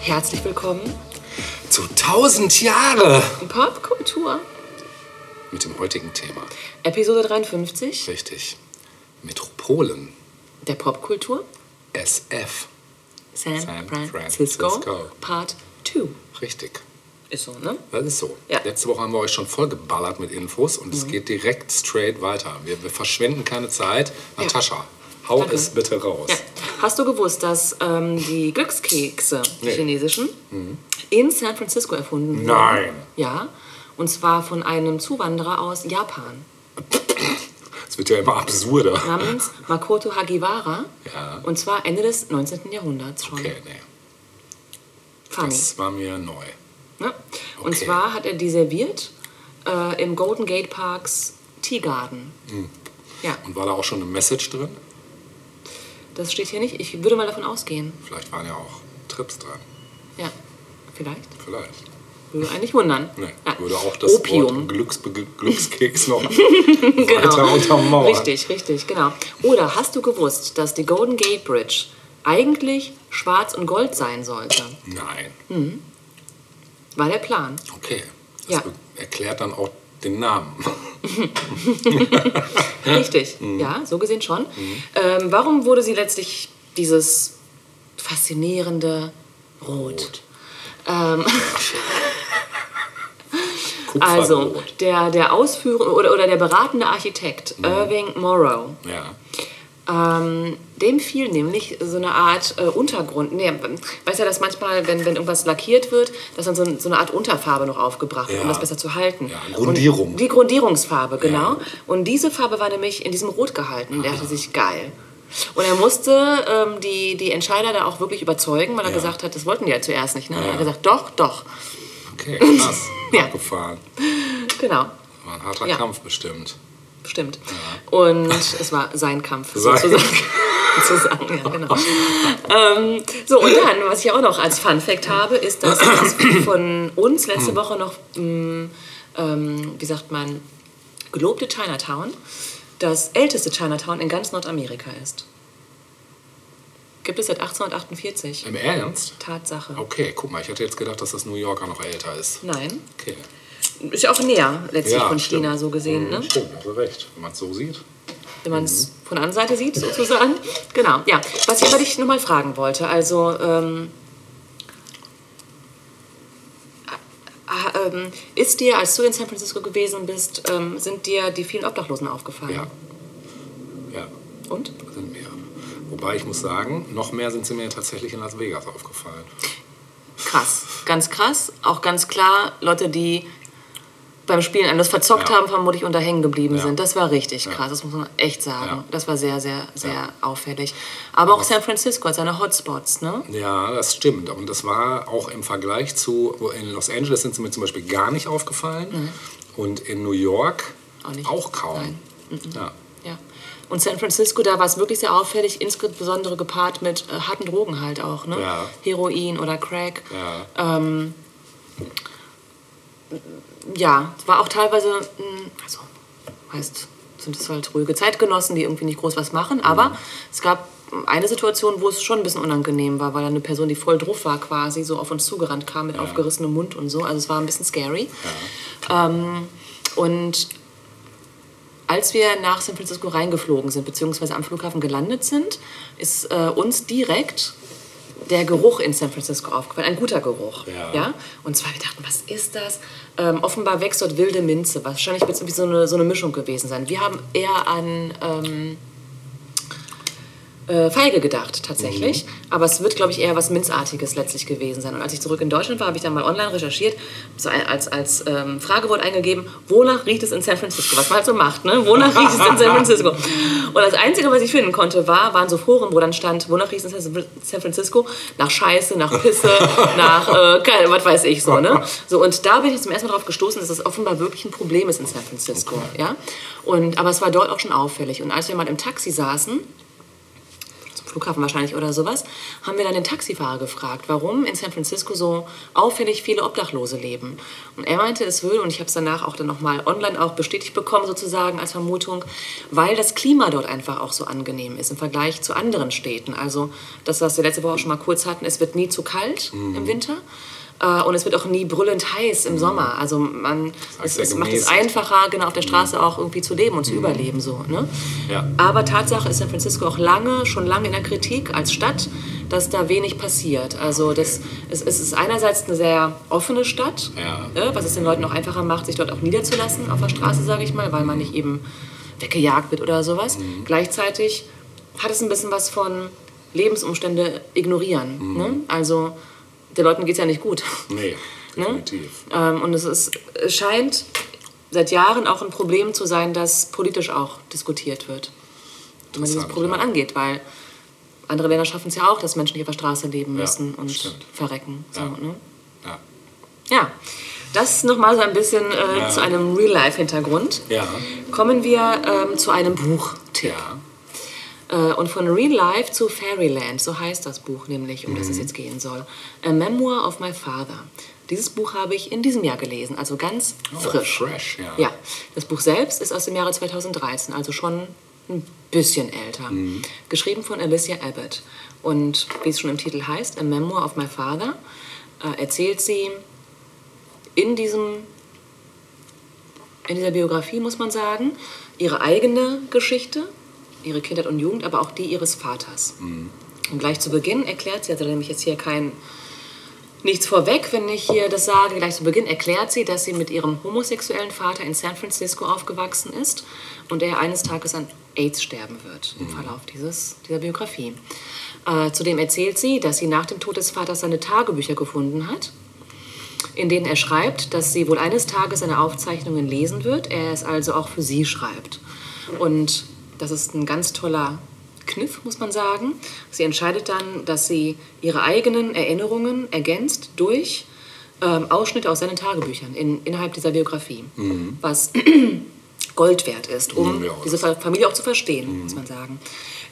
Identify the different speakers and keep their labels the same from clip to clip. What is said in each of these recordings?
Speaker 1: Herzlich willkommen
Speaker 2: Zu 1000 Jahre!
Speaker 1: Popkultur.
Speaker 2: Mit dem heutigen Thema.
Speaker 1: Episode 53
Speaker 2: Richtig. Metropolen.
Speaker 1: der Popkultur.
Speaker 2: SF.
Speaker 1: San,
Speaker 2: San
Speaker 1: Francisco,
Speaker 2: Francisco.
Speaker 1: Part 2.
Speaker 2: Richtig.
Speaker 1: Ist so, ne?
Speaker 2: Das ist so.
Speaker 1: Ja.
Speaker 2: Letzte Woche haben wir euch schon vollgeballert mit Infos und es geht direkt straight weiter. Wir, wir verschwenden keine Zeit. Natascha, hau
Speaker 1: Danke.
Speaker 2: es bitte raus.
Speaker 1: Ja. Hast du gewusst, dass ähm, die Glückskekse, die
Speaker 2: Nee.
Speaker 1: chinesischen, in San Francisco erfunden wurden?
Speaker 2: Nein.
Speaker 1: Ja. Und zwar von einem Zuwanderer aus Japan
Speaker 2: Es wird ja immer absurder.
Speaker 1: namens Makoto Hagiwara.
Speaker 2: Ja.
Speaker 1: Und zwar Ende des 19. Jahrhunderts schon.
Speaker 2: Okay, nee.
Speaker 1: Funny.
Speaker 2: Das war mir neu.
Speaker 1: Ne? Und
Speaker 2: Okay.
Speaker 1: zwar hat er die serviert äh, im Golden Gate Parks Tea Garden.
Speaker 2: Hm.
Speaker 1: Ja,
Speaker 2: Und war da auch schon eine Message drin?
Speaker 1: das steht hier nicht. Ich würde mal davon ausgehen.
Speaker 2: Vielleicht waren ja auch Trips dran.
Speaker 1: Ja, vielleicht.
Speaker 2: Vielleicht.
Speaker 1: Würde eigentlich wundern.
Speaker 2: Nee,
Speaker 1: Ja.
Speaker 2: würde auch das
Speaker 1: Opium.
Speaker 2: Wort Glücksbe Glückskeks noch weiter untermauern.
Speaker 1: Genau. Richtig, richtig, genau. Oder hast du gewusst, dass die Golden Gate Bridge eigentlich schwarz und gold sein sollte?
Speaker 2: Nein.
Speaker 1: War der Plan.
Speaker 2: Okay. Das
Speaker 1: Ja.
Speaker 2: erklärt dann auch den Namen.
Speaker 1: Richtig,
Speaker 2: Mhm.
Speaker 1: ja, so gesehen schon. Ähm, warum wurde sie letztlich dieses faszinierende Rot? Ähm, also, der, der Ausführer oder, oder der beratende Architekt
Speaker 2: Mhm.
Speaker 1: Irving Morrow,
Speaker 2: Ja.
Speaker 1: Ähm, dem fiel nämlich so eine Art äh, Untergrund. Nee, weißt ja, dass manchmal, wenn, wenn irgendwas lackiert wird, dass dann so, ein- so eine Art Unterfarbe noch aufgebracht wird, um
Speaker 2: Ja.
Speaker 1: das besser zu halten.
Speaker 2: Ja, Grundierung.
Speaker 1: Und die Grundierungsfarbe, genau.
Speaker 2: Ja.
Speaker 1: Und diese Farbe war nämlich in diesem Rot gehalten. Der dachte sich, geil. Und er musste ähm, die, die Entscheider da auch wirklich überzeugen, weil er gesagt hat, das wollten die ja zuerst nicht. Ne? Er hat gesagt, doch, doch.
Speaker 2: Okay, krass.
Speaker 1: Ja.
Speaker 2: Abgefahren.
Speaker 1: Genau,
Speaker 2: War ein harter. Kampf bestimmt.
Speaker 1: Stimmt. Und es war sein Kampf, sozusagen. sozusagen ja, genau. ähm, so, und dann, was ich auch noch als Fun Fact habe, ist, dass das von uns letzte Woche noch, mh, ähm, wie sagt man, gelobte Chinatown das älteste Chinatown in ganz Nordamerika ist. Gibt es seit 1848.
Speaker 2: Im Ernst?
Speaker 1: Tatsache.
Speaker 2: Okay, guck mal, ich hätte jetzt gedacht, dass das New Yorker noch älter ist.
Speaker 1: Nein.
Speaker 2: Okay.
Speaker 1: Ist ja auch näher letztlich von
Speaker 2: stimmt.
Speaker 1: China so gesehen. Ne?
Speaker 2: Mhm, Stimmt, hast du recht. Wenn man es so sieht.
Speaker 1: wenn man es von der anderen Seite sieht, sozusagen. Genau, ja. Was ich aber dich nochmal fragen wollte, also ähm, äh, ähm, ist dir, als du in San Francisco gewesen bist, ähm, sind dir die vielen Obdachlosen aufgefallen?
Speaker 2: Ja. Ja,
Speaker 1: Und?
Speaker 2: sind mehr. Wobei ich muss sagen, noch mehr sind sie mir tatsächlich in Las Vegas aufgefallen.
Speaker 1: Krass, ganz krass. Auch ganz klar, Leute, die beim Spielen alles verzockt
Speaker 2: Ja.
Speaker 1: haben, vermutlich unter hängen geblieben
Speaker 2: Ja.
Speaker 1: sind. Das war richtig krass, das muss man echt sagen.
Speaker 2: Ja.
Speaker 1: Das war sehr, sehr, sehr
Speaker 2: Ja.
Speaker 1: auffällig. Aber auch San Francisco hat seine Hotspots, ne?
Speaker 2: Ja, das stimmt. Und das war auch im Vergleich zu, in Los Angeles sind sie mir zum Beispiel gar nicht aufgefallen. Und in New York
Speaker 1: Auch nicht.
Speaker 2: kaum.
Speaker 1: Nein.
Speaker 2: Ja.
Speaker 1: Ja. Und San Francisco, da war es wirklich sehr auffällig, insbesondere gepaart mit äh, harten Drogen halt auch, ne?
Speaker 2: Ja.
Speaker 1: Heroin oder Crack.
Speaker 2: Ja.
Speaker 1: Ähm, ja, es war auch teilweise, mh, also heißt, sind es halt ruhige Zeitgenossen, die irgendwie nicht groß was machen, aber es gab eine Situation, wo es schon ein bisschen unangenehm war, weil eine Person, die voll drauf war quasi, so auf uns zugerannt kam mit aufgerissenem Mund und so, also es war ein bisschen scary. Ähm, und als wir nach San Francisco reingeflogen sind, beziehungsweise am Flughafen gelandet sind, ist äh, uns direkt der Geruch in San Francisco aufgefallen. Ein guter Geruch.
Speaker 2: Ja.
Speaker 1: Und zwar, wir dachten, was ist das? Ähm, offenbar wächst dort wilde Minze. Wahrscheinlich wird es irgendwie so eine, so eine Mischung gewesen sein. Wir haben eher an ähm, äh, Feige gedacht, tatsächlich. Aber es wird, glaube ich, eher was Minzartiges letztlich gewesen sein. Und als ich zurück in Deutschland war, habe ich dann mal online recherchiert, so als, als ähm, Fragewort eingegeben, wonach riecht es in San Francisco? Was man halt so macht, ne? Wonach riecht es in San Francisco? Und das Einzige, was ich finden konnte, war, waren so Foren, wo dann stand, wonach riecht es in San Francisco? Nach Scheiße, nach Pisse, nach, äh, keine, was weiß ich so, ne? So, und da bin ich zum ersten Mal drauf gestoßen, dass das offenbar wirklich ein Problem ist in San Francisco, ja? Und, aber es war dort auch schon auffällig. Und als wir mal im Taxi saßen, Flughafen wahrscheinlich oder sowas, haben wir dann den Taxifahrer gefragt, warum in San Francisco so auffällig viele Obdachlose leben. Und er meinte, es würde, und ich habe es danach auch dann nochmal online auch bestätigt bekommen, sozusagen als Vermutung, weil das Klima dort einfach auch so angenehm ist im Vergleich zu anderen Städten. Also das, was wir letzte Woche schon mal kurz hatten, es wird nie zu kalt mhm. im Winter. Äh, und es wird auch nie brüllend heiß im Sommer. Also man, es, es macht es einfacher, genau auf der Straße auch irgendwie zu leben und zu mhm. überleben. So, ne? Ja. Aber Tatsache ist San Francisco auch lange, schon lange in der Kritik als Stadt, dass da wenig passiert. Also das, es, es ist einerseits eine sehr offene Stadt, ja. ne? was es den Leuten auch einfacher macht, sich dort auch niederzulassen auf der Straße, sage ich mal, weil man nicht eben weggejagt wird oder sowas. Mhm. Gleichzeitig hat es ein bisschen was von Lebensumstände ignorieren. Mhm. Ne? Also den Leuten geht es ja nicht gut. Nee, ne? definitiv. ne? ähm, und es, ist, es scheint seit Jahren auch ein Problem zu sein, das politisch auch diskutiert wird. Wie man dieses Problem ja. angeht, weil andere Länder schaffen es ja auch, dass Menschen hier auf der Straße leben müssen ja, und stimmt. verrecken. So, ja. Ne? ja. ja. Das nochmal so ein bisschen äh, zu einem Real-Life-Hintergrund. Ja. Kommen wir ähm, zu einem Buchtipp. Ja. Äh, und von Real Life zu Fairyland, so heißt das Buch nämlich, um mhm. das es mhm. jetzt gehen soll. A Memoir of My Father. Dieses Buch habe ich in diesem Jahr gelesen, also ganz oh, frisch. Fresh, ja. ja. Das Buch selbst ist aus dem Jahre 2013, also schon ein bisschen älter. Mhm. Geschrieben von Alicia Abbott. Und wie es schon im Titel heißt, A Memoir of My Father, äh, erzählt sie in diesem in dieser Biografie, muss man sagen, ihre eigene Geschichte, ihre Kindheit und Jugend, aber auch die ihres Vaters. Mhm. Und gleich zu Beginn erklärt sie, also nämlich jetzt hier kein nichts vorweg, wenn ich hier das sage, gleich zu Beginn erklärt sie, dass sie mit ihrem homosexuellen Vater in San Francisco aufgewachsen ist und er eines Tages an AIDS sterben wird im mhm. Verlauf dieses, dieser Biografie. Äh, zudem erzählt sie, dass sie nach dem Tod des Vaters seine Tagebücher gefunden hat, in denen er schreibt, dass sie wohl eines Tages seine Aufzeichnungen lesen wird, er es also auch für sie schreibt. Und das ist ein ganz toller Kniff, muss man sagen. Sie entscheidet dann, dass sie ihre eigenen Erinnerungen ergänzt durch ähm, Ausschnitte aus seinen Tagebüchern in, innerhalb dieser Biografie, mhm. was Gold wert ist, um ja, diese Familie auch zu verstehen, mhm. muss man sagen.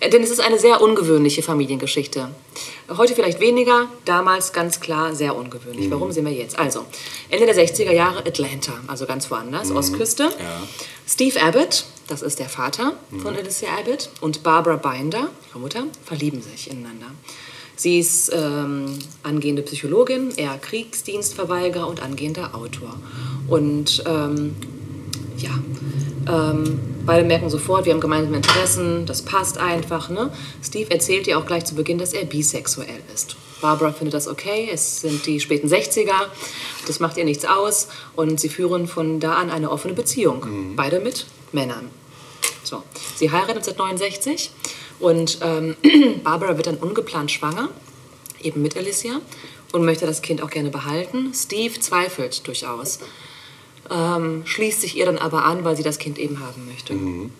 Speaker 1: Äh, denn es ist eine sehr ungewöhnliche Familiengeschichte. Heute vielleicht weniger, damals ganz klar sehr ungewöhnlich. Mhm. Warum sehen wir jetzt? Also, Ende der 60er Jahre Atlanta, also ganz woanders, mhm. Ostküste. Ja. Steve Abbott, das ist der Vater mhm. von Alicia Abbott, und Barbara Binder, ihre Mutter, verlieben sich ineinander. Sie ist ähm, angehende Psychologin, er Kriegsdienstverweigerer und angehender Autor. Und ähm, ja, ähm, beide merken sofort, wir haben gemeinsame Interessen, das passt einfach. Ne? Steve erzählt ihr auch gleich zu Beginn, dass er bisexuell ist. Barbara findet das okay, es sind die späten 60er, das macht ihr nichts aus und sie führen von da an eine offene Beziehung, mhm. beide mit Männern. So. Sie heiraten 1969 und ähm, Barbara wird dann ungeplant schwanger, eben mit Alicia, und möchte das Kind auch gerne behalten. Steve zweifelt durchaus, ähm, schließt sich ihr dann aber an, weil sie das Kind eben haben möchte. Mhm.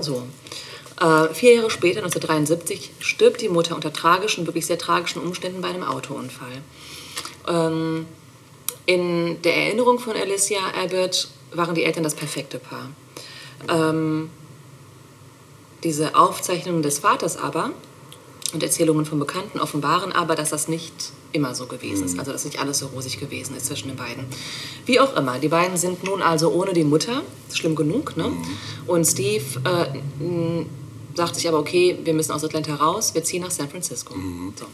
Speaker 1: So. Äh, vier Jahre später, 1973, stirbt die Mutter unter tragischen, wirklich sehr tragischen Umständen bei einem Autounfall. Ähm, in der Erinnerung von Alicia Abbott waren die Eltern das perfekte Paar. Ähm, diese Aufzeichnungen des Vaters aber und Erzählungen von Bekannten offenbaren aber, dass das nicht immer so gewesen ist. Mhm. Also dass nicht alles so rosig gewesen ist zwischen den beiden. Wie auch immer, die beiden sind nun also ohne die Mutter, schlimm genug. Ne? Mhm. Und Steve äh, sagt sich aber, okay, wir müssen aus Atlanta raus, wir ziehen nach San Francisco. Mhm. So.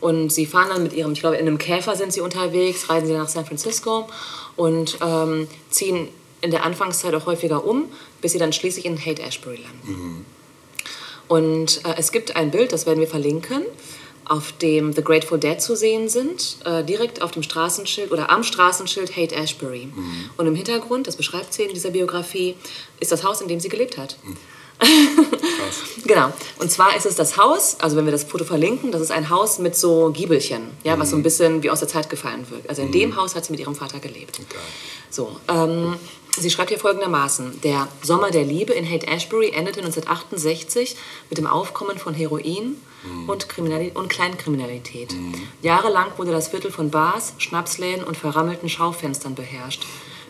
Speaker 1: Und sie fahren dann mit ihrem, ich glaube, in einem Käfer sind sie unterwegs, reisen sie nach San Francisco und ähm, ziehen in der Anfangszeit auch häufiger um, bis sie dann schließlich in Haight-Ashbury landen. Mhm. Und äh, es gibt ein Bild, das werden wir verlinken, auf dem The Grateful Dead zu sehen sind, äh, direkt auf dem Straßenschild oder am Straßenschild Haight Ashbury. Mhm. Und im Hintergrund, das beschreibt sie in dieser Biografie, ist das Haus, in dem sie gelebt hat. Mhm. genau. Und zwar ist es das Haus, also wenn wir das Foto verlinken, das ist ein Haus mit so Giebelchen, ja, mhm. was so ein bisschen wie aus der Zeit gefallen wirkt. Also in mhm. dem Haus hat sie mit ihrem Vater gelebt. Okay. So, ähm, Sie schreibt hier folgendermaßen: Der Sommer der Liebe in Haight Ashbury endete 1968 mit dem Aufkommen von Heroin mhm. und, Kriminali und Kleinkriminalität. Mhm. Jahrelang wurde das Viertel von Bars, Schnapsläden und verrammelten Schaufenstern beherrscht.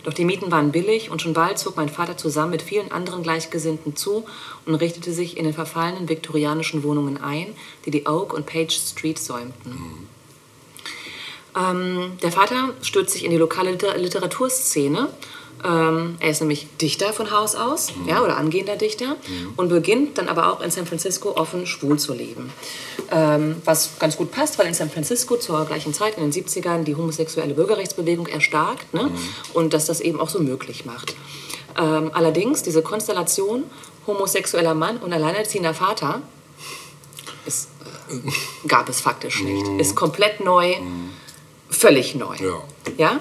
Speaker 1: Doch die Mieten waren billig und schon bald zog mein Vater zusammen mit vielen anderen Gleichgesinnten zu und richtete sich in den verfallenen viktorianischen Wohnungen ein, die die Oak und Page Street säumten. Ähm, der Vater stürzt sich in die lokale Liter Literaturszene. Ähm, er ist nämlich Dichter von Haus aus, mhm. ja, oder angehender Dichter, mhm. und beginnt dann aber auch in San Francisco offen schwul zu leben. Ähm, was ganz gut passt, weil in San Francisco zur gleichen Zeit, in den 70ern, die homosexuelle Bürgerrechtsbewegung erstarkt ne? Mhm. und dass das eben auch so möglich macht. Ähm, allerdings, diese Konstellation homosexueller Mann und alleinerziehender Vater ist, äh, gab es faktisch nicht. Mhm. Ist komplett neu. Völlig neu. Ja. ja.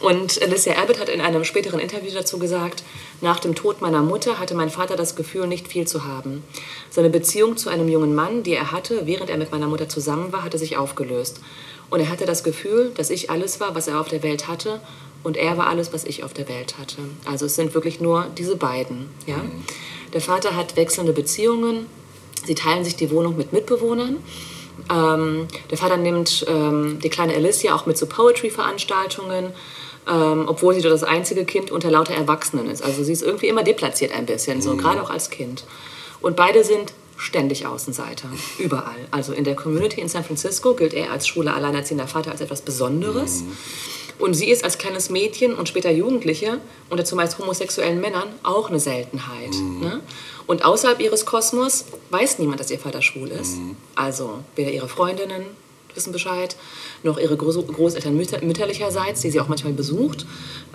Speaker 1: Und Alicia Abbott hat in einem späteren Interview dazu gesagt, nach dem Tod meiner Mutter hatte mein Vater das Gefühl, nicht viel zu haben. Seine Beziehung zu einem jungen Mann, die er hatte, während er mit meiner Mutter zusammen war, hatte sich aufgelöst. Und er hatte das Gefühl, dass ich alles war, was er auf der Welt hatte, und er war alles, was ich auf der Welt hatte. Also es sind wirklich nur diese beiden. Ja? Mhm. Der Vater hat wechselnde Beziehungen. Sie teilen sich die Wohnung mit Mitbewohnern. Ähm, der Vater nimmt ähm, die kleine Alicia auch mit zu Poetry-Veranstaltungen, ähm, obwohl sie doch das einzige Kind unter lauter Erwachsenen ist. Also sie ist irgendwie immer deplatziert ein bisschen, so, mhm. gerade auch als Kind. Und beide sind ständig Außenseiter, überall. Also in der Community in San Francisco gilt er als schwuler alleinerziehender Vater als etwas Besonderes. Mhm. Und sie ist als kleines Mädchen und später Jugendliche unter zumeist homosexuellen Männern auch eine Seltenheit. Mhm. Ne? Und außerhalb ihres Kosmos weiß niemand, dass ihr Vater schwul ist. Mhm. Also weder ihre Freundinnen wissen Bescheid, noch ihre Großeltern mütterlicherseits, die sie auch manchmal besucht.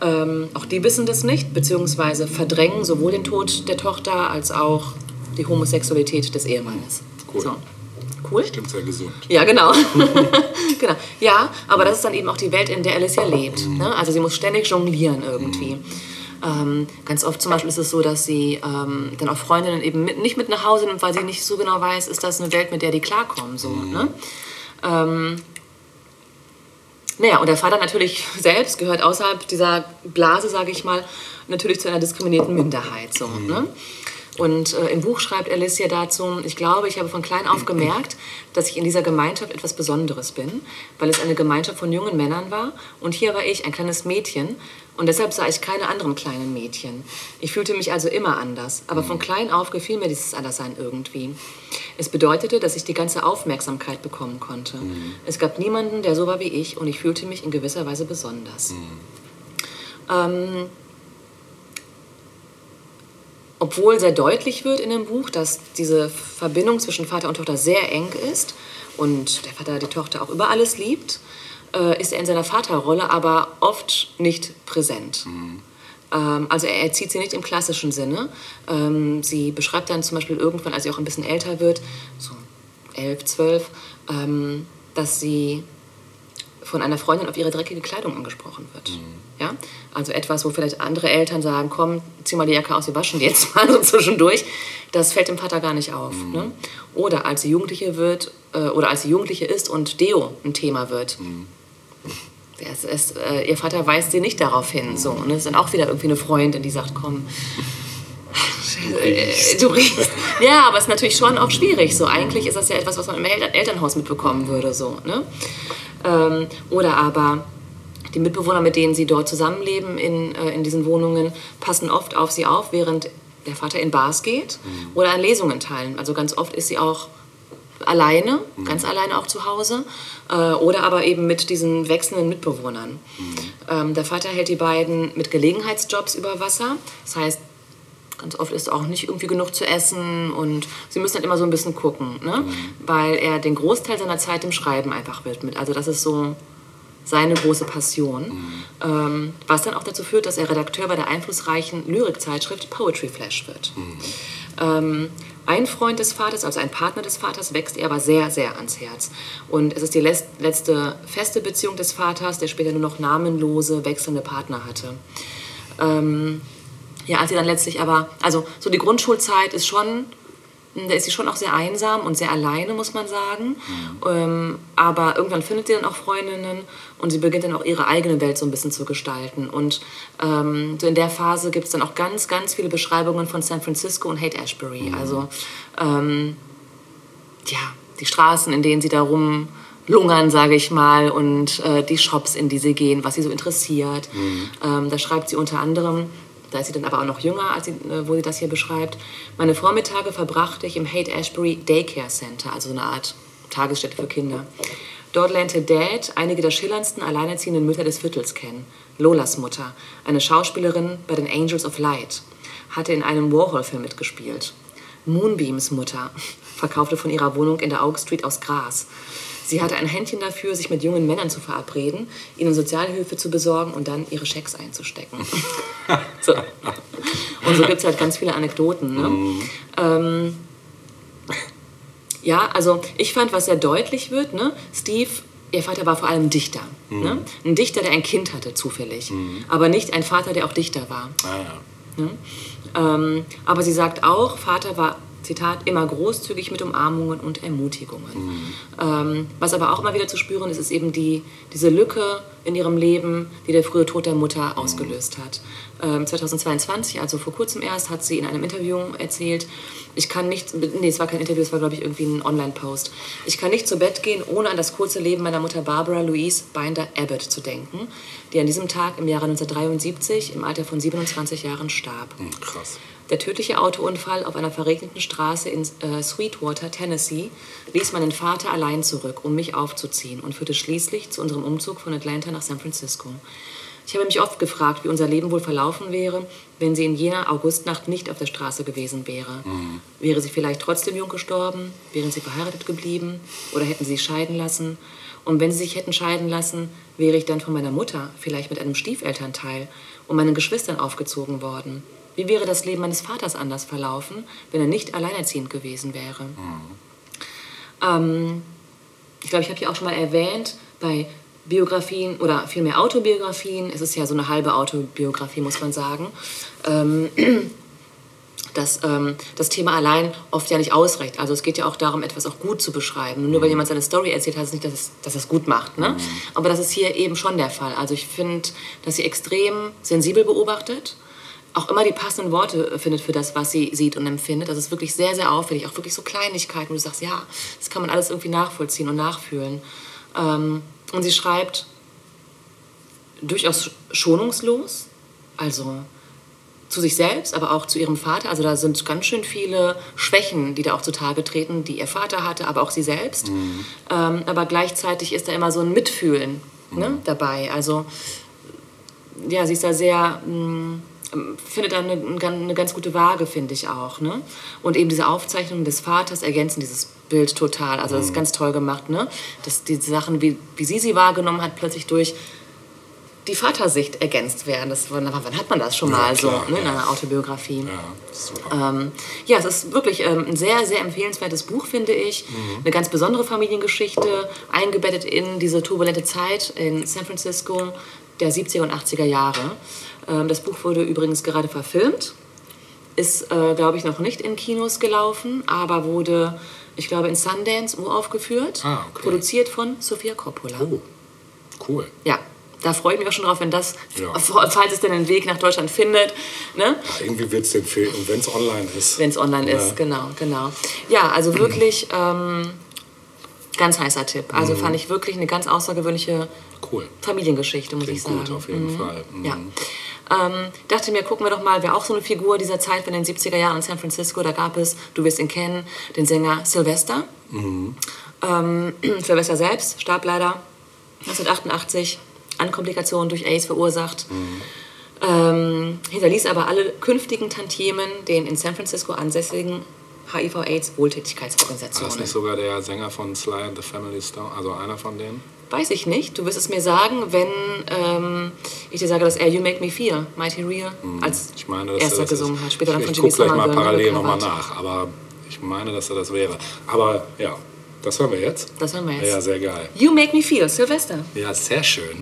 Speaker 1: Ähm, auch die wissen das nicht, beziehungsweise verdrängen sowohl den Tod der Tochter als auch die Homosexualität des Ehemannes.
Speaker 2: Cool. So. Cool. Stimmt sehr gesund.
Speaker 1: Ja, genau. genau. Ja, aber das ist dann eben auch die Welt, in der Alicia lebt. Mhm. Ne? Also sie muss ständig jonglieren irgendwie. Mhm. Ähm, ganz oft zum Beispiel ist es so, dass sie ähm, dann auch Freundinnen eben mit, nicht mit nach Hause nimmt, weil sie nicht so genau weiß, ist das eine Welt, mit der die klarkommen. So, mhm. ne? ähm, naja, und der Vater natürlich selbst gehört außerhalb dieser Blase, sage ich mal, natürlich zu einer diskriminierten Minderheit. So, mhm. ne? Und äh, im Buch schreibt Alicia dazu, ich glaube, ich habe von klein auf gemerkt, dass ich in dieser Gemeinschaft etwas Besonderes bin, weil es eine Gemeinschaft von jungen Männern war und hier war ich, ein kleines Mädchen und deshalb sah ich keine anderen kleinen Mädchen. Ich fühlte mich also immer anders, aber von klein auf gefiel mir dieses Anderssein irgendwie. Es bedeutete, dass ich die ganze Aufmerksamkeit bekommen konnte. Mhm. Es gab niemanden, der so war wie ich und ich fühlte mich in gewisser Weise besonders. Mhm. Ähm, obwohl sehr deutlich wird in dem Buch, dass diese Verbindung zwischen Vater und Tochter sehr eng ist und der Vater die Tochter auch über alles liebt, äh, ist er in seiner Vaterrolle aber oft nicht präsent. Mhm. Also er erzieht sie nicht im klassischen Sinne. Ähm, sie beschreibt dann zum Beispiel irgendwann, als sie auch ein bisschen älter wird, so elf, zwölf, ähm, dass sie von einer Freundin auf ihre dreckige Kleidung angesprochen wird. Mhm. Ja? Also etwas, wo vielleicht andere Eltern sagen, komm, zieh mal die Jacke aus, wir waschen die jetzt mal so zwischendurch. Das fällt dem Vater gar nicht auf. Mhm. Ne? Oder als sie Jugendliche wird, äh, oder als sie Jugendliche ist und Deo ein Thema wird. Mhm. Es, es, äh, ihr Vater weist sie nicht darauf hin. So. Und es ist dann auch wieder irgendwie eine Freundin, die sagt, komm, Du riechst. du riechst. Ja, aber es ist natürlich schon auch schwierig. So, eigentlich ist das ja etwas, was man im Elternhaus mitbekommen würde. So, ne? Ähm, oder aber die Mitbewohner, mit denen sie dort zusammenleben in, äh, in diesen Wohnungen, passen oft auf sie auf, während der Vater in Bars geht mhm. oder an Lesungen teilen. Also ganz oft ist sie auch alleine, mhm. ganz alleine auch zu Hause, äh, oder aber eben mit diesen wechselnden Mitbewohnern. Mhm. Ähm, der Vater hält die beiden mit Gelegenheitsjobs über Wasser. Das heißt, ganz oft ist auch nicht irgendwie genug zu essen und sie müssen halt immer so ein bisschen gucken, ne? Weil er den Großteil seiner Zeit dem Schreiben einfach widmet. Also das ist so seine große Passion, mhm. ähm, was dann auch dazu führt, dass er Redakteur bei der einflussreichen Lyrikzeitschrift Poetry Flash wird. Mhm. Ähm, ein Freund des Vaters, also ein Partner des Vaters, wächst ihr aber sehr, sehr ans Herz. Und es ist die letzte feste Beziehung des Vaters, der später nur noch namenlose, wechselnde Partner hatte. Ähm, ja, als sie dann letztlich aber, also so die Grundschulzeit ist schon, da ist sie schon auch sehr einsam und sehr alleine, muss man sagen. Mhm. Ähm, aber irgendwann findet sie dann auch Freundinnen und sie beginnt dann auch ihre eigene Welt so ein bisschen zu gestalten. Und ähm, so in der Phase gibt es dann auch ganz, ganz viele Beschreibungen von San Francisco und Haight Ashbury. Mhm. Also, ähm, ja, die Straßen, in denen sie da rum lungern, sage ich mal, und äh, die Shops, in die sie gehen, was sie so interessiert. Ähm, da schreibt sie unter anderem, da ist sie dann aber auch noch jünger, als sie, äh, wo sie das hier beschreibt. Meine Vormittage verbrachte ich im Haight Ashbury Daycare Center, also eine Art Tagesstätte für Kinder. Dort lernte Dad einige der schillerndsten alleinerziehenden Mütter des Viertels kennen. Lolas Mutter, eine Schauspielerin bei den Angels of Light, hatte in einem Warhol-Film mitgespielt. Moonbeams Mutter verkaufte von ihrer Wohnung in der Oak Street aus Gras. Sie hatte ein Händchen dafür, sich mit jungen Männern zu verabreden, ihnen Sozialhilfe zu besorgen und dann ihre Schecks einzustecken. so. Und so gibt es halt ganz viele Anekdoten. Ne? Ähm, ja, also ich fand, was sehr deutlich wird, ne? Steve, ihr Vater war vor allem Dichter. Ne? Ein Dichter, der ein Kind hatte, zufällig. Aber nicht ein Vater, der auch Dichter war.
Speaker 2: Ah, ja.
Speaker 1: Ne? Ähm, aber sie sagt auch, Vater war, Zitat, immer großzügig mit Umarmungen und Ermutigungen. Ähm, was aber auch immer wieder zu spüren ist, ist eben die, diese Lücke in ihrem Leben, die der frühe Tod der Mutter ausgelöst hat. Ähm, 2022, also vor kurzem erst, hat sie in einem Interview erzählt, ich kann nicht, nee, es war kein Interview, es war, glaube ich, irgendwie ein Online-Post. Ich kann nicht zu Bett gehen, ohne an das kurze Leben meiner Mutter Barbara Louise Binder Abbott zu denken, die an diesem Tag im Jahre 1973 im Alter von 27 Jahren starb.
Speaker 2: Hm, krass.
Speaker 1: Der tödliche Autounfall auf einer verregneten Straße in äh, Sweetwater, Tennessee, ließ meinen Vater allein zurück, um mich aufzuziehen und führte schließlich zu unserem Umzug von Atlanta nach San Francisco. Ich habe mich oft gefragt, wie unser Leben wohl verlaufen wäre, wenn sie in jener Augustnacht nicht auf der Straße gewesen wäre. Wäre sie vielleicht trotzdem jung gestorben? Wären sie verheiratet geblieben? Oder hätten sie sich scheiden lassen? Und wenn sie sich hätten scheiden lassen, wäre ich dann von meiner Mutter, vielleicht mit einem Stiefelternteil, und meinen Geschwistern aufgezogen worden. Wie wäre das Leben meines Vaters anders verlaufen, wenn er nicht alleinerziehend gewesen wäre? Ähm, ich glaube, ich habe ja auch schon mal erwähnt, bei Biografien oder vielmehr Autobiografien, es ist ja so eine halbe Autobiografie, muss man sagen, ähm, dass ähm, das Thema allein oft ja nicht ausreicht. Also es geht ja auch darum, etwas auch gut zu beschreiben. Und nur weil jemand seine Story erzählt, heißt es nicht, dass es, dass es gut macht. Ne? Aber das ist hier eben schon der Fall. Also ich finde, dass sie extrem sensibel beobachtet, auch immer die passenden Worte findet für das, was sie sieht und empfindet. Das ist wirklich sehr, sehr auffällig. Auch wirklich so Kleinigkeiten, wo du sagst, ja, das kann man alles irgendwie nachvollziehen und nachfühlen. Ähm, und sie schreibt durchaus schonungslos, also zu sich selbst, aber auch zu ihrem Vater. Also da sind ganz schön viele Schwächen, die da auch zutage treten, die ihr Vater hatte, aber auch sie selbst. Ähm, aber gleichzeitig ist da immer so ein Mitfühlen ne, dabei. Also ja, sie ist da sehr, mh, findet da eine, eine ganz gute Waage, finde ich auch. Ne? Und eben diese Aufzeichnungen des Vaters ergänzen dieses Bild total. Also das ist ganz toll gemacht, ne? dass die Sachen, wie, wie sie sie wahrgenommen hat, plötzlich durch die Vatersicht ergänzt werden. Das, wann, wann hat man das schon
Speaker 2: Ja,
Speaker 1: mal
Speaker 2: klar,
Speaker 1: so ne, in einer Autobiografie?
Speaker 2: Ja, super.
Speaker 1: Ähm, ja, es ist wirklich ähm, ein sehr, sehr empfehlenswertes Buch, finde ich. Eine ganz besondere Familiengeschichte, eingebettet in diese turbulente Zeit in San Francisco der 70er und 80er Jahre. Ähm, das Buch wurde übrigens gerade verfilmt, ist, äh, glaube ich, noch nicht in Kinos gelaufen, aber wurde, ich glaube, in Sundance uraufgeführt,
Speaker 2: Ah, okay.
Speaker 1: produziert von Sofia Coppola.
Speaker 2: Oh, cool.
Speaker 1: Ja, da freue ich mich auch schon drauf, wenn das,
Speaker 2: Ja.
Speaker 1: falls es denn den Weg nach Deutschland findet, ne?
Speaker 2: Irgendwie wird es den Film, und wenn es online ist.
Speaker 1: Wenn es online
Speaker 2: Ja.
Speaker 1: ist, genau, genau. Ja, also wirklich ähm, ganz heißer Tipp. Also fand ich wirklich eine ganz außergewöhnliche
Speaker 2: Cool.
Speaker 1: Familiengeschichte, muss ich
Speaker 2: Klingt
Speaker 1: sagen.
Speaker 2: gut, auf jeden Fall. Mhm.
Speaker 1: Ja. Ähm, dachte mir, gucken wir doch mal, wer auch so eine Figur dieser Zeit war in den 70er Jahren in San Francisco. Da gab es, du wirst ihn kennen, den Sänger Sylvester.
Speaker 2: Mhm.
Speaker 1: Ähm, Sylvester selbst starb leider 1988 an Komplikationen durch AIDS verursacht.
Speaker 2: Mhm.
Speaker 1: Ähm, hinterließ aber alle künftigen Tantiemen den in San Francisco ansässigen
Speaker 2: War
Speaker 1: HIV-AIDS-Wohltätigkeitsorganisationen.
Speaker 2: das nicht sogar der Sänger von Sly and the Family Stone? Also einer von denen?
Speaker 1: Weiß ich nicht. Du wirst es mir sagen, wenn ähm, ich dir sage, dass er You Make Me Feel, Mighty Real, als
Speaker 2: Mhm. Ich meine,
Speaker 1: erster
Speaker 2: er das
Speaker 1: gesungen
Speaker 2: ist.
Speaker 1: hat. Später dann
Speaker 2: ich
Speaker 1: von
Speaker 2: ich
Speaker 1: Jimmy
Speaker 2: gucke gleich mal parallel nochmal nach, aber ich meine, dass er das wäre. Aber ja, das hören wir jetzt.
Speaker 1: Das hören wir jetzt.
Speaker 2: Ja, sehr geil.
Speaker 1: You Make Me Feel, Sylvester.
Speaker 2: Ja, sehr schön.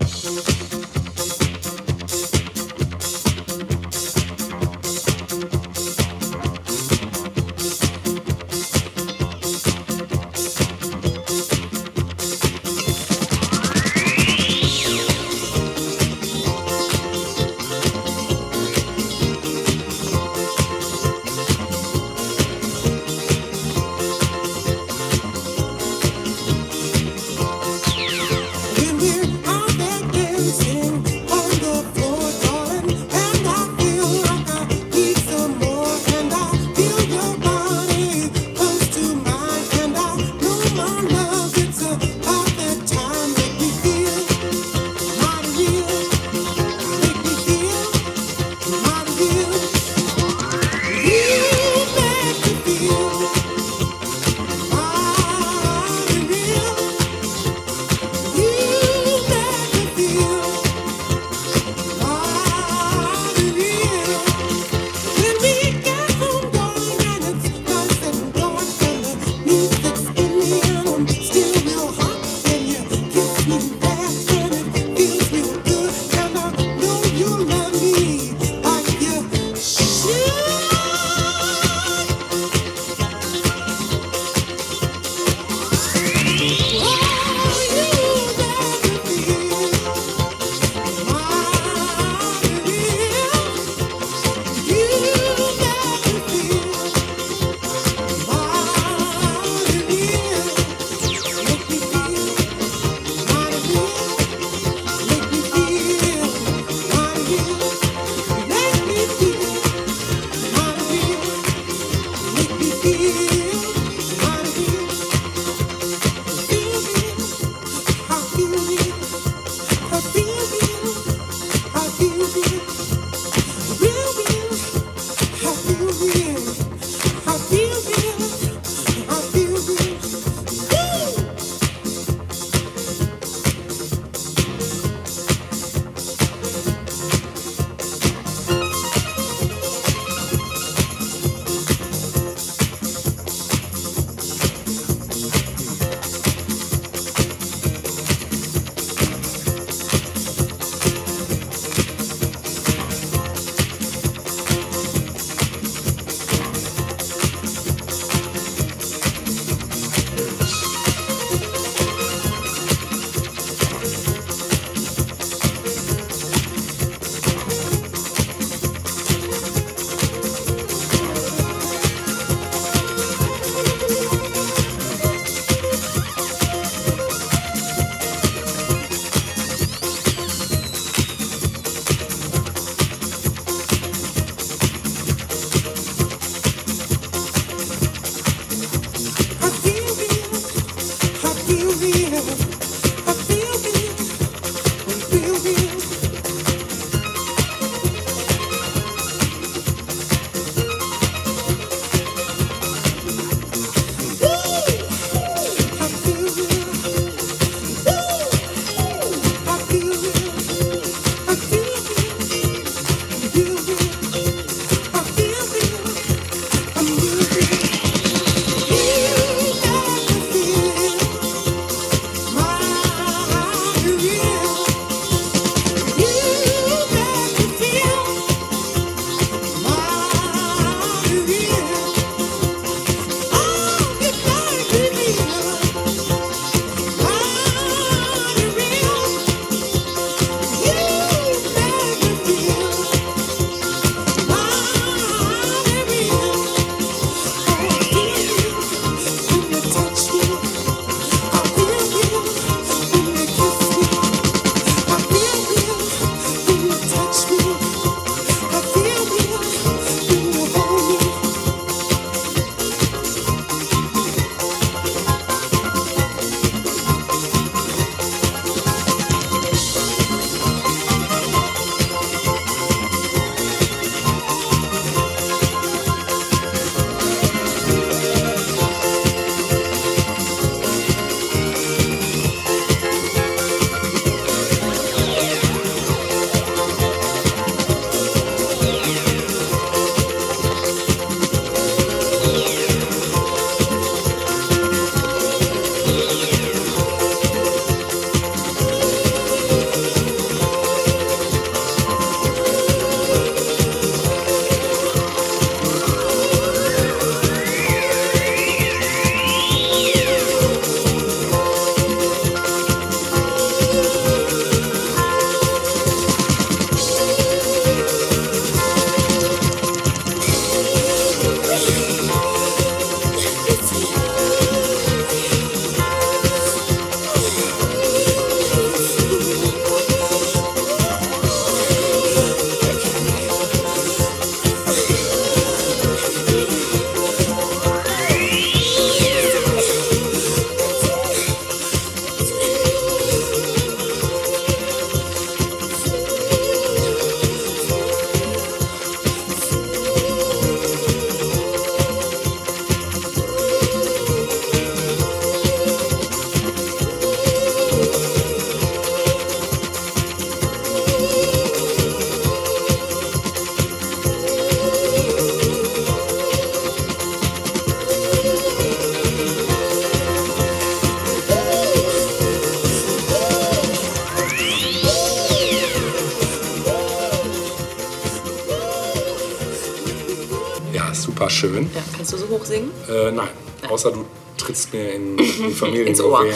Speaker 2: Schön.
Speaker 1: Ja, kannst du so hoch singen?
Speaker 2: Äh, nein, außer du trittst mir in die Familie ins Ohr.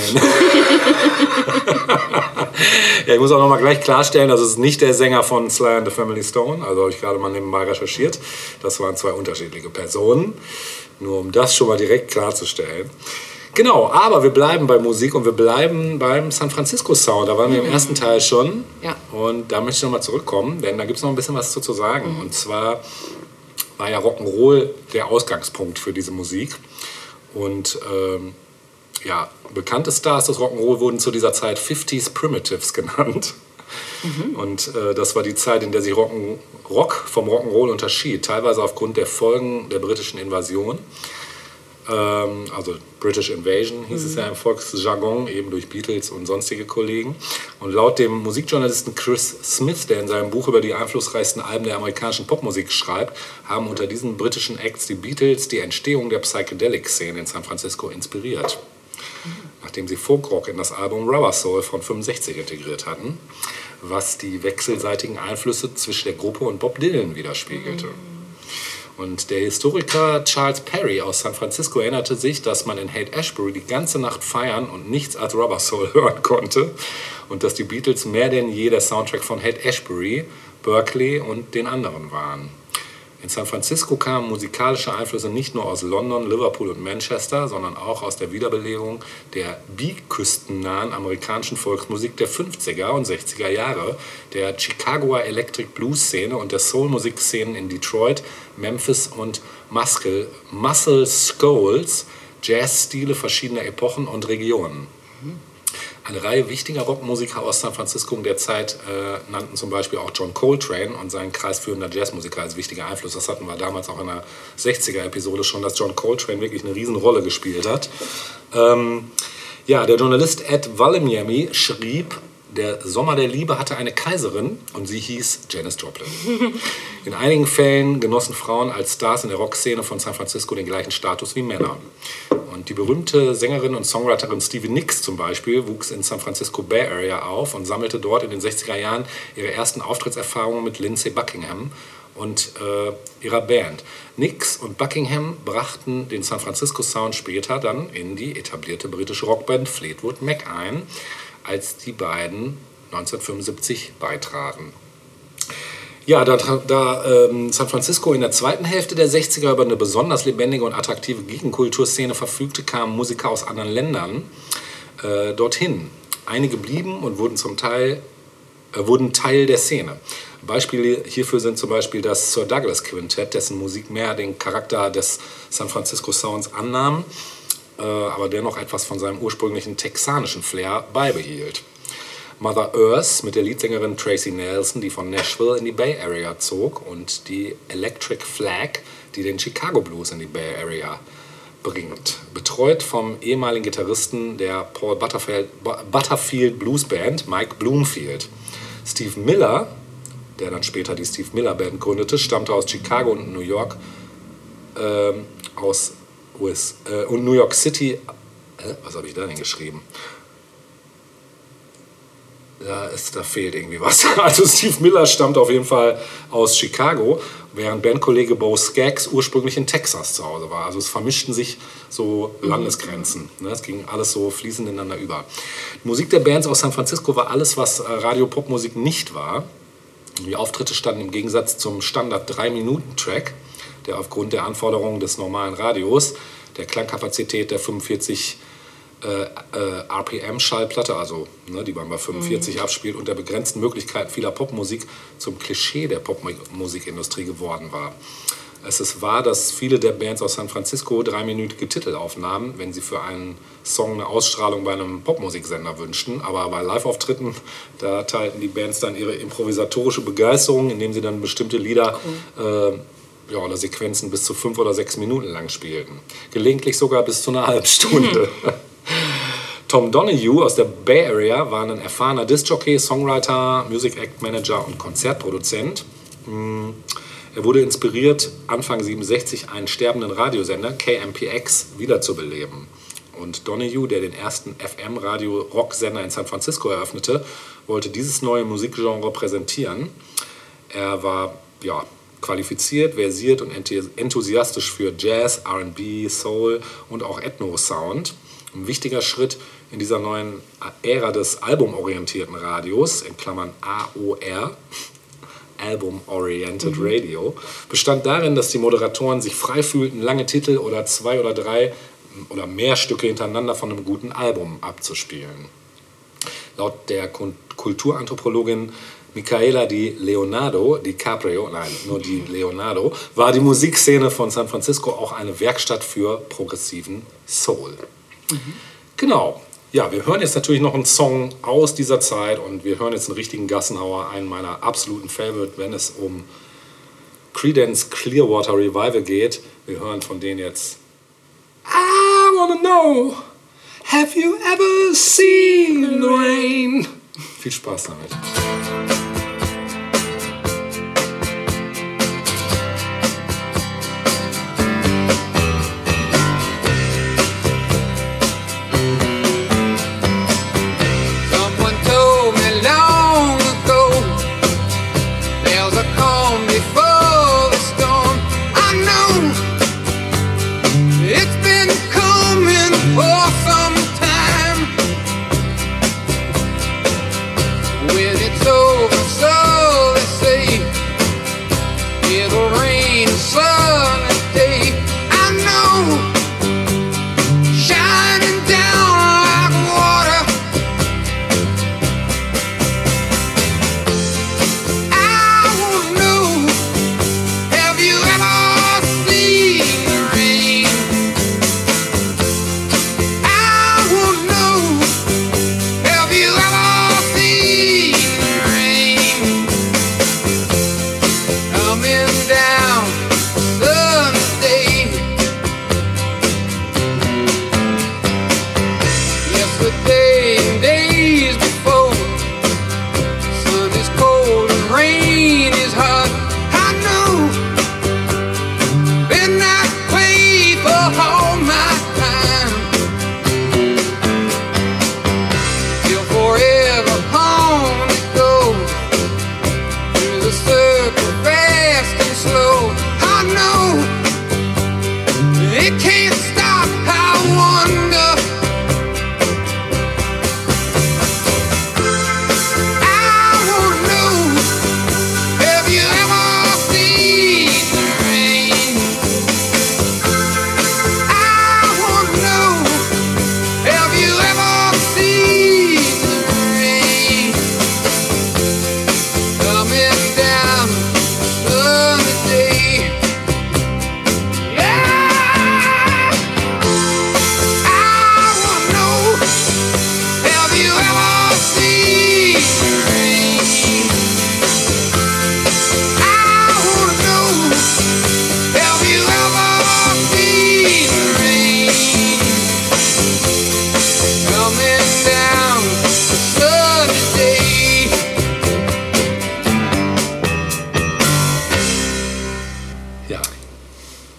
Speaker 2: ja, ich muss auch noch mal gleich klarstellen, das ist nicht der Sänger von Sly and the Family Stone, also habe ich gerade mal nebenbei recherchiert. Das waren zwei unterschiedliche Personen, nur um das schon mal direkt klarzustellen. Genau, aber wir bleiben bei Musik und wir bleiben beim San Francisco Sound. Da waren wir im mhm. ersten Teil schon.
Speaker 1: Ja.
Speaker 2: Und da möchte ich nochmal zurückkommen, denn da gibt es noch ein bisschen was zu, zu sagen. Mhm. Und zwar war ja Rock'n'Roll der Ausgangspunkt für diese Musik. Und ähm, ja, bekannte Stars des Rock'n'Roll wurden zu dieser Zeit 50s Primitives genannt. Mhm. Und äh, das war die Zeit, in der sich Rock vom Rock'n'Roll unterschied, teilweise aufgrund der Folgen der britischen Invasion. Ähm, also British Invasion hieß mhm. es ja im Volksjargon, eben durch Beatles und sonstige Kollegen. Und laut dem Musikjournalisten Chris Smith, der in seinem Buch über die einflussreichsten Alben der amerikanischen Popmusik schreibt, haben unter diesen britischen Acts die Beatles die Entstehung der Psychedelic-Szene in San Francisco inspiriert. Nachdem sie Folkrock in das Album Rubber Soul von 65 integriert hatten, was die wechselseitigen Einflüsse zwischen der Gruppe und Bob Dylan widerspiegelte. Mhm. Und der Historiker Charles Perry aus San Francisco erinnerte sich, dass man in Haight Ashbury die ganze Nacht feiern und nichts als Rubber Soul hören konnte und dass die Beatles mehr denn je der Soundtrack von Haight Ashbury, Berkeley und den anderen waren. In San Francisco kamen musikalische Einflüsse nicht nur aus London, Liverpool und Manchester, sondern auch aus der Wiederbelebung der biküstennahen amerikanischen Volksmusik der 50er und 60er Jahre, der Chicagoer Electric Blues Szene und der Soul-Musikszenen in Detroit, Memphis und Muscle, Muscle Skulls, Jazzstile verschiedener Epochen und Regionen. Eine Reihe wichtiger Rockmusiker aus San Francisco der Zeit äh, nannten zum Beispiel auch John Coltrane und seinen kreisführender Jazzmusiker als wichtiger Einfluss. Das hatten wir damals auch in der 60er-Episode schon, dass John Coltrane wirklich eine Riesenrolle gespielt hat. Ähm, ja, der Journalist Ed Valemiemi schrieb, der Sommer der Liebe hatte eine Kaiserin und sie hieß Janis Joplin. In einigen Fällen genossen Frauen als Stars in der Rockszene von San Francisco den gleichen Status wie Männer. Und die berühmte Sängerin und Songwriterin Stevie Nicks zum Beispiel wuchs in San Francisco Bay Area auf und sammelte dort in den 60er Jahren ihre ersten Auftrittserfahrungen mit Lindsay Buckingham und äh, ihrer Band. Nicks und Buckingham brachten den San Francisco Sound später dann in die etablierte britische Rockband Fleetwood Mac ein als die beiden 1975 beitraten. Ja, da, da ähm, San Francisco in der zweiten Hälfte der 60er über eine besonders lebendige und attraktive Gegenkulturszene verfügte, kamen Musiker aus anderen Ländern äh, dorthin. Einige blieben und wurden zum Teil äh, wurden Teil der Szene. Beispiele hierfür sind zum Beispiel das Sir Douglas Quintett, dessen Musik mehr den Charakter des San Francisco Sounds annahm äh, aber dennoch etwas von seinem ursprünglichen texanischen Flair beibehielt. Mother Earth mit der Leadsängerin Tracy Nelson, die von Nashville in die Bay Area zog, und die Electric Flag, die den Chicago Blues in die Bay Area bringt. Betreut vom ehemaligen Gitarristen der Paul Butterfield, Butterfield Blues Band, Mike Bloomfield. Steve Miller, der dann später die Steve Miller Band gründete, stammte aus Chicago und New York, äh, aus US, äh, und New York City. Äh, was habe ich da denn geschrieben? Da, ist, da fehlt irgendwie was. Also Steve Miller stammt auf jeden Fall aus Chicago, während Bandkollege Bo Skaggs ursprünglich in Texas zu Hause war. Also es vermischten sich so mhm. Landesgrenzen. Ne? Es ging alles so fließend ineinander über. Die Musik der Bands aus San Francisco war alles, was äh, Radio-Pop-Musik nicht war. Die Auftritte standen im Gegensatz zum Standard 3-Minuten-Track der aufgrund der Anforderungen des normalen Radios, der Klangkapazität der 45 äh, äh, RPM-Schallplatte, also ne, die man bei 45 mhm. abspielt, und der begrenzten Möglichkeiten vieler Popmusik zum Klischee der Popmusikindustrie geworden war. Es ist wahr, dass viele der Bands aus San Francisco dreiminütige Titel aufnahmen, wenn sie für einen Song eine Ausstrahlung bei einem Popmusiksender wünschten. Aber bei Live-Auftritten, da teilten die Bands dann ihre improvisatorische Begeisterung, indem sie dann bestimmte Lieder cool. äh, ja, oder Sequenzen bis zu fünf oder sechs Minuten lang spielten. Gelegentlich sogar bis zu einer halben Stunde. Tom Donahue aus der Bay Area war ein erfahrener Disc-Jockey, Songwriter, Music Act Manager und Konzertproduzent. Hm, er wurde inspiriert, Anfang 67 einen sterbenden Radiosender, KMPX, wiederzubeleben. Und Donahue, der den ersten FM-Radio-Rock-Sender in San Francisco eröffnete, wollte dieses neue Musikgenre präsentieren. Er war ja, qualifiziert, versiert und enthusiastisch für Jazz, RB, Soul und auch Ethno-Sound. Ein wichtiger Schritt in dieser neuen Ära des albumorientierten Radios, in Klammern AOR, Album Oriented mhm. Radio, bestand darin, dass die Moderatoren sich frei fühlten, lange Titel oder zwei oder drei oder mehr Stücke hintereinander von einem guten Album abzuspielen. Laut der Kulturanthropologin Michaela Di Leonardo, DiCaprio, nein, nur die Leonardo, war die Musikszene von San Francisco auch eine Werkstatt für progressiven Soul. Mhm. Genau. Ja, wir hören jetzt natürlich noch einen Song aus dieser Zeit und wir hören jetzt einen richtigen Gassenhauer, einen meiner absoluten Favorite, wenn es um Credence Clearwater Revival geht. Wir hören von denen jetzt I wanna know, have you ever seen the rain? Viel Spaß damit.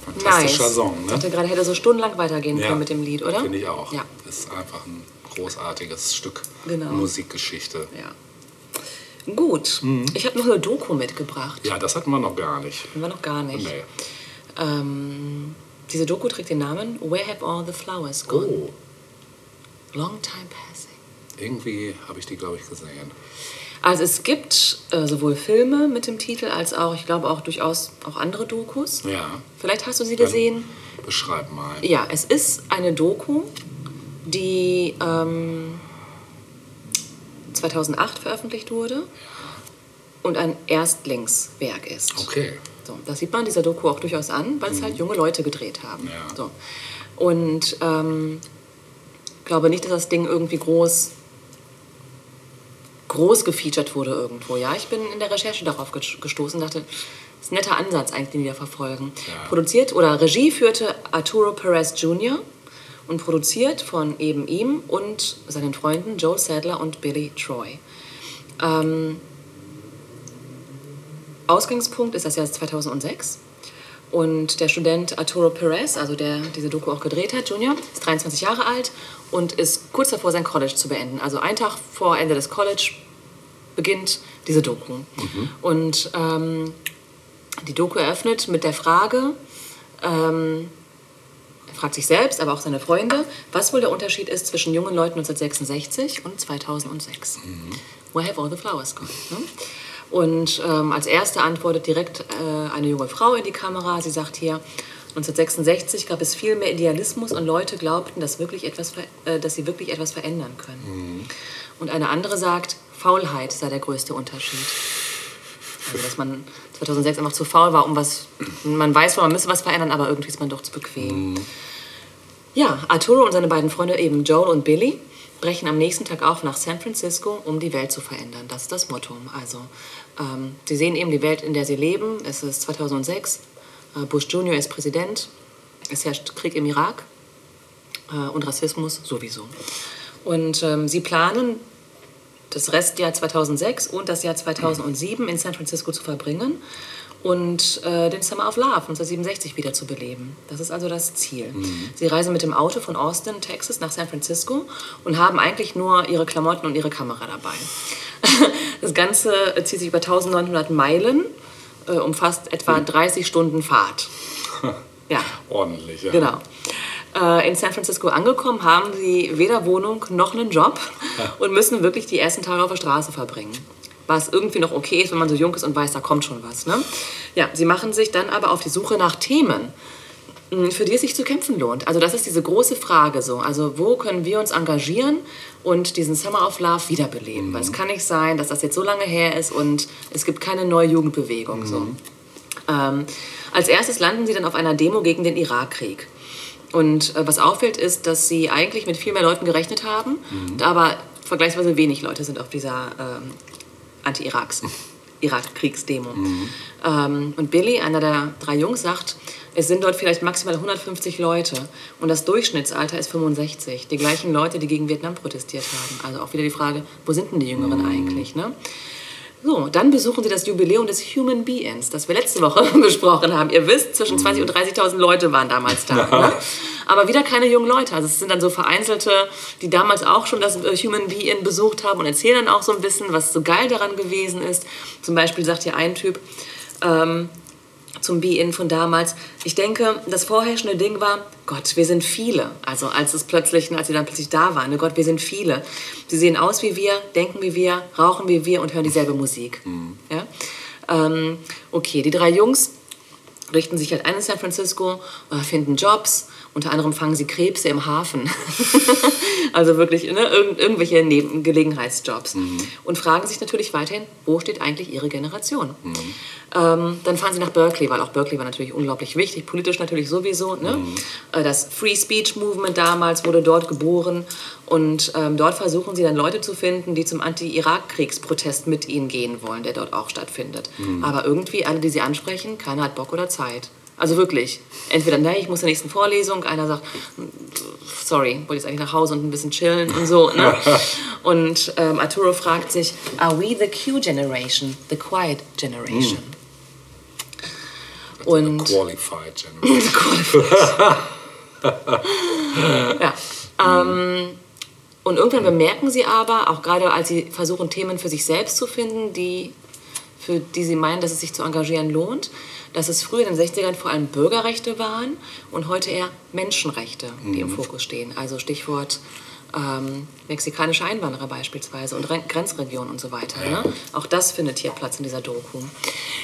Speaker 2: Fantastischer Song.
Speaker 1: Ich
Speaker 2: Ne?
Speaker 1: dachte gerade, hätte so stundenlang weitergehen
Speaker 2: Ja.
Speaker 1: können mit dem Lied, oder?
Speaker 2: Finde ich auch.
Speaker 1: Ja.
Speaker 2: Ist einfach ein großartiges Stück
Speaker 1: Genau.
Speaker 2: Musikgeschichte.
Speaker 1: ja. Gut.
Speaker 2: Mhm.
Speaker 1: Ich habe noch eine Doku mitgebracht.
Speaker 2: Ja, das hatten wir noch gar nicht.
Speaker 1: Haben wir noch gar nicht.
Speaker 2: Nee.
Speaker 1: Ähm, diese Doku trägt den Namen Where Have All the Flowers Gone?
Speaker 2: Oh,
Speaker 1: Long Time Passing.
Speaker 2: irgendwie habe ich die, glaube ich, gesehen.
Speaker 1: Also es gibt äh, sowohl Filme mit dem Titel als auch, ich glaube auch durchaus auch andere Dokus.
Speaker 2: Ja.
Speaker 1: Vielleicht hast du sie
Speaker 2: Dann
Speaker 1: gesehen.
Speaker 2: Beschreib mal.
Speaker 1: Ja, es ist eine Doku, die ähm, 2008 veröffentlicht wurde und ein Erstlingswerk ist.
Speaker 2: Okay.
Speaker 1: So, das sieht man dieser Doku auch durchaus an, weil es halt junge Leute gedreht haben.
Speaker 2: Ja.
Speaker 1: So. Und ähm, glaube nicht, dass das Ding irgendwie groß groß gefeatured wurde irgendwo. Ja, ich bin in der Recherche darauf ge- gestoßen und dachte, das ist ein netter Ansatz eigentlich, den da verfolgen.
Speaker 2: Ja.
Speaker 1: Produziert oder Regie führte Arturo Perez Jr. und produziert von eben ihm und seinen Freunden Joel Sadler und Billy Troy. Ähm, Ausgangspunkt ist das Jahr 2006. Und der Student Arturo Perez, also der diese Doku auch gedreht hat, Junior, ist 23 Jahre alt und ist kurz davor, sein College zu beenden. Also ein Tag vor Ende des College beginnt diese Doku. Und ähm, die Doku eröffnet mit der Frage, ähm, er fragt sich selbst, aber auch seine Freunde, was wohl der Unterschied ist zwischen jungen Leuten 1966 und 2006. Where have all the flowers gone? Ne? Und ähm, als erste antwortet direkt äh, eine junge Frau in die Kamera. Sie sagt hier, 1966 gab es viel mehr Idealismus und Leute glaubten, dass, wirklich etwas, äh, dass sie wirklich etwas verändern können. Und eine andere sagt, Faulheit sei der größte Unterschied. Also, dass man 2006 einfach zu faul war, um was. Man weiß, man müsste was verändern, aber irgendwie ist man doch zu bequem. Ja, Arturo und seine beiden Freunde, eben Joel und Billy, brechen am nächsten Tag auf nach San Francisco, um die Welt zu verändern. Das ist das Motto. Also, ähm, sie sehen eben die Welt, in der sie leben. Es ist 2006. Äh, Bush Jr. ist Präsident. Es herrscht Krieg im Irak äh, und Rassismus sowieso. Und ähm, sie planen, das Restjahr 2006 und das Jahr 2007 in San Francisco zu verbringen und äh, den Summer of Love 1967 wieder zu beleben. Das ist also das Ziel. Sie reisen mit dem Auto von Austin, Texas nach San Francisco und haben eigentlich nur ihre Klamotten und ihre Kamera dabei. Das Ganze zieht sich über 1900 Meilen, äh, umfasst etwa 30 Stunden Fahrt. Ja.
Speaker 2: Ordentlich, ja.
Speaker 1: Genau. Äh, in San Francisco angekommen, haben sie weder Wohnung noch einen Job und müssen wirklich die ersten Tage auf der Straße verbringen. Was irgendwie noch okay ist, wenn man so jung ist und weiß, da kommt schon was. Ne? Ja, sie machen sich dann aber auf die Suche nach Themen, für die es sich zu kämpfen lohnt. Also das ist diese große Frage so. Also wo können wir uns engagieren und diesen Summer of Love wiederbeleben? Weil es kann nicht sein, dass das jetzt so lange her ist und es gibt keine neue Jugendbewegung. So. Ähm, als erstes landen sie dann auf einer Demo gegen den Irakkrieg. Und äh, was auffällt, ist, dass sie eigentlich mit viel mehr Leuten gerechnet haben, aber vergleichsweise wenig Leute sind auf dieser ähm, Anti-Iraks. Irak-Kriegsdemo. Ähm, und Billy, einer der drei Jungs, sagt, es sind dort vielleicht maximal 150 Leute und das Durchschnittsalter ist 65. Die gleichen Leute, die gegen Vietnam protestiert haben. Also auch wieder die Frage, wo sind denn die Jüngeren eigentlich? Ne? So, dann besuchen Sie das Jubiläum des Human Beings, das wir letzte Woche besprochen haben. Ihr wisst, zwischen 20.000 und 30.000 Leute waren damals da. Ne? Aber wieder keine jungen Leute. Also es sind dann so Vereinzelte, die damals auch schon das äh, Human Being besucht haben und erzählen dann auch so ein bisschen, was so geil daran gewesen ist. Zum Beispiel sagt hier ein Typ, ähm, zum Be-In von damals. Ich denke, das vorherrschende Ding war, Gott, wir sind viele. Also als es plötzlich, als sie dann plötzlich da waren, ne, Gott, wir sind viele. Sie sehen aus wie wir, denken wie wir, rauchen wie wir und hören dieselbe Musik. Ja? Ähm, okay, die drei Jungs richten sich halt ein in San Francisco, äh, finden Jobs. Unter anderem fangen sie Krebse im Hafen. also wirklich ne, irgend, irgendwelche Neben Gelegenheitsjobs. Und fragen sich natürlich weiterhin, wo steht eigentlich ihre Generation? Ähm, dann fahren sie nach Berkeley, weil auch Berkeley war natürlich unglaublich wichtig, politisch natürlich sowieso. Ne? Äh, Das Free Speech Movement damals wurde dort geboren. Und ähm, dort versuchen sie dann Leute zu finden, die zum Anti-Irak-Kriegsprotest mit ihnen gehen wollen, der dort auch stattfindet. Aber irgendwie alle, die sie ansprechen, keiner hat Bock oder Zeit. Also wirklich. Entweder, nee, ich muss zur nächsten Vorlesung, einer sagt, sorry, wollte jetzt eigentlich nach Hause und ein bisschen chillen und so. Ne? Und ähm, Arturo fragt sich, are we the Q generation, the quiet generation? Und
Speaker 2: Qualified Generation.
Speaker 1: ja. Ähm, und irgendwann bemerken sie aber, auch gerade als sie versuchen, Themen für sich selbst zu finden, die, für die sie meinen, dass es sich zu engagieren lohnt, dass es früher in den 60ern vor allem Bürgerrechte waren und heute eher Menschenrechte, die im Fokus stehen. Also Stichwort ähm, mexikanische Einwanderer beispielsweise und Re Grenzregionen und so weiter. Ne? Auch das findet hier Platz in dieser Doku.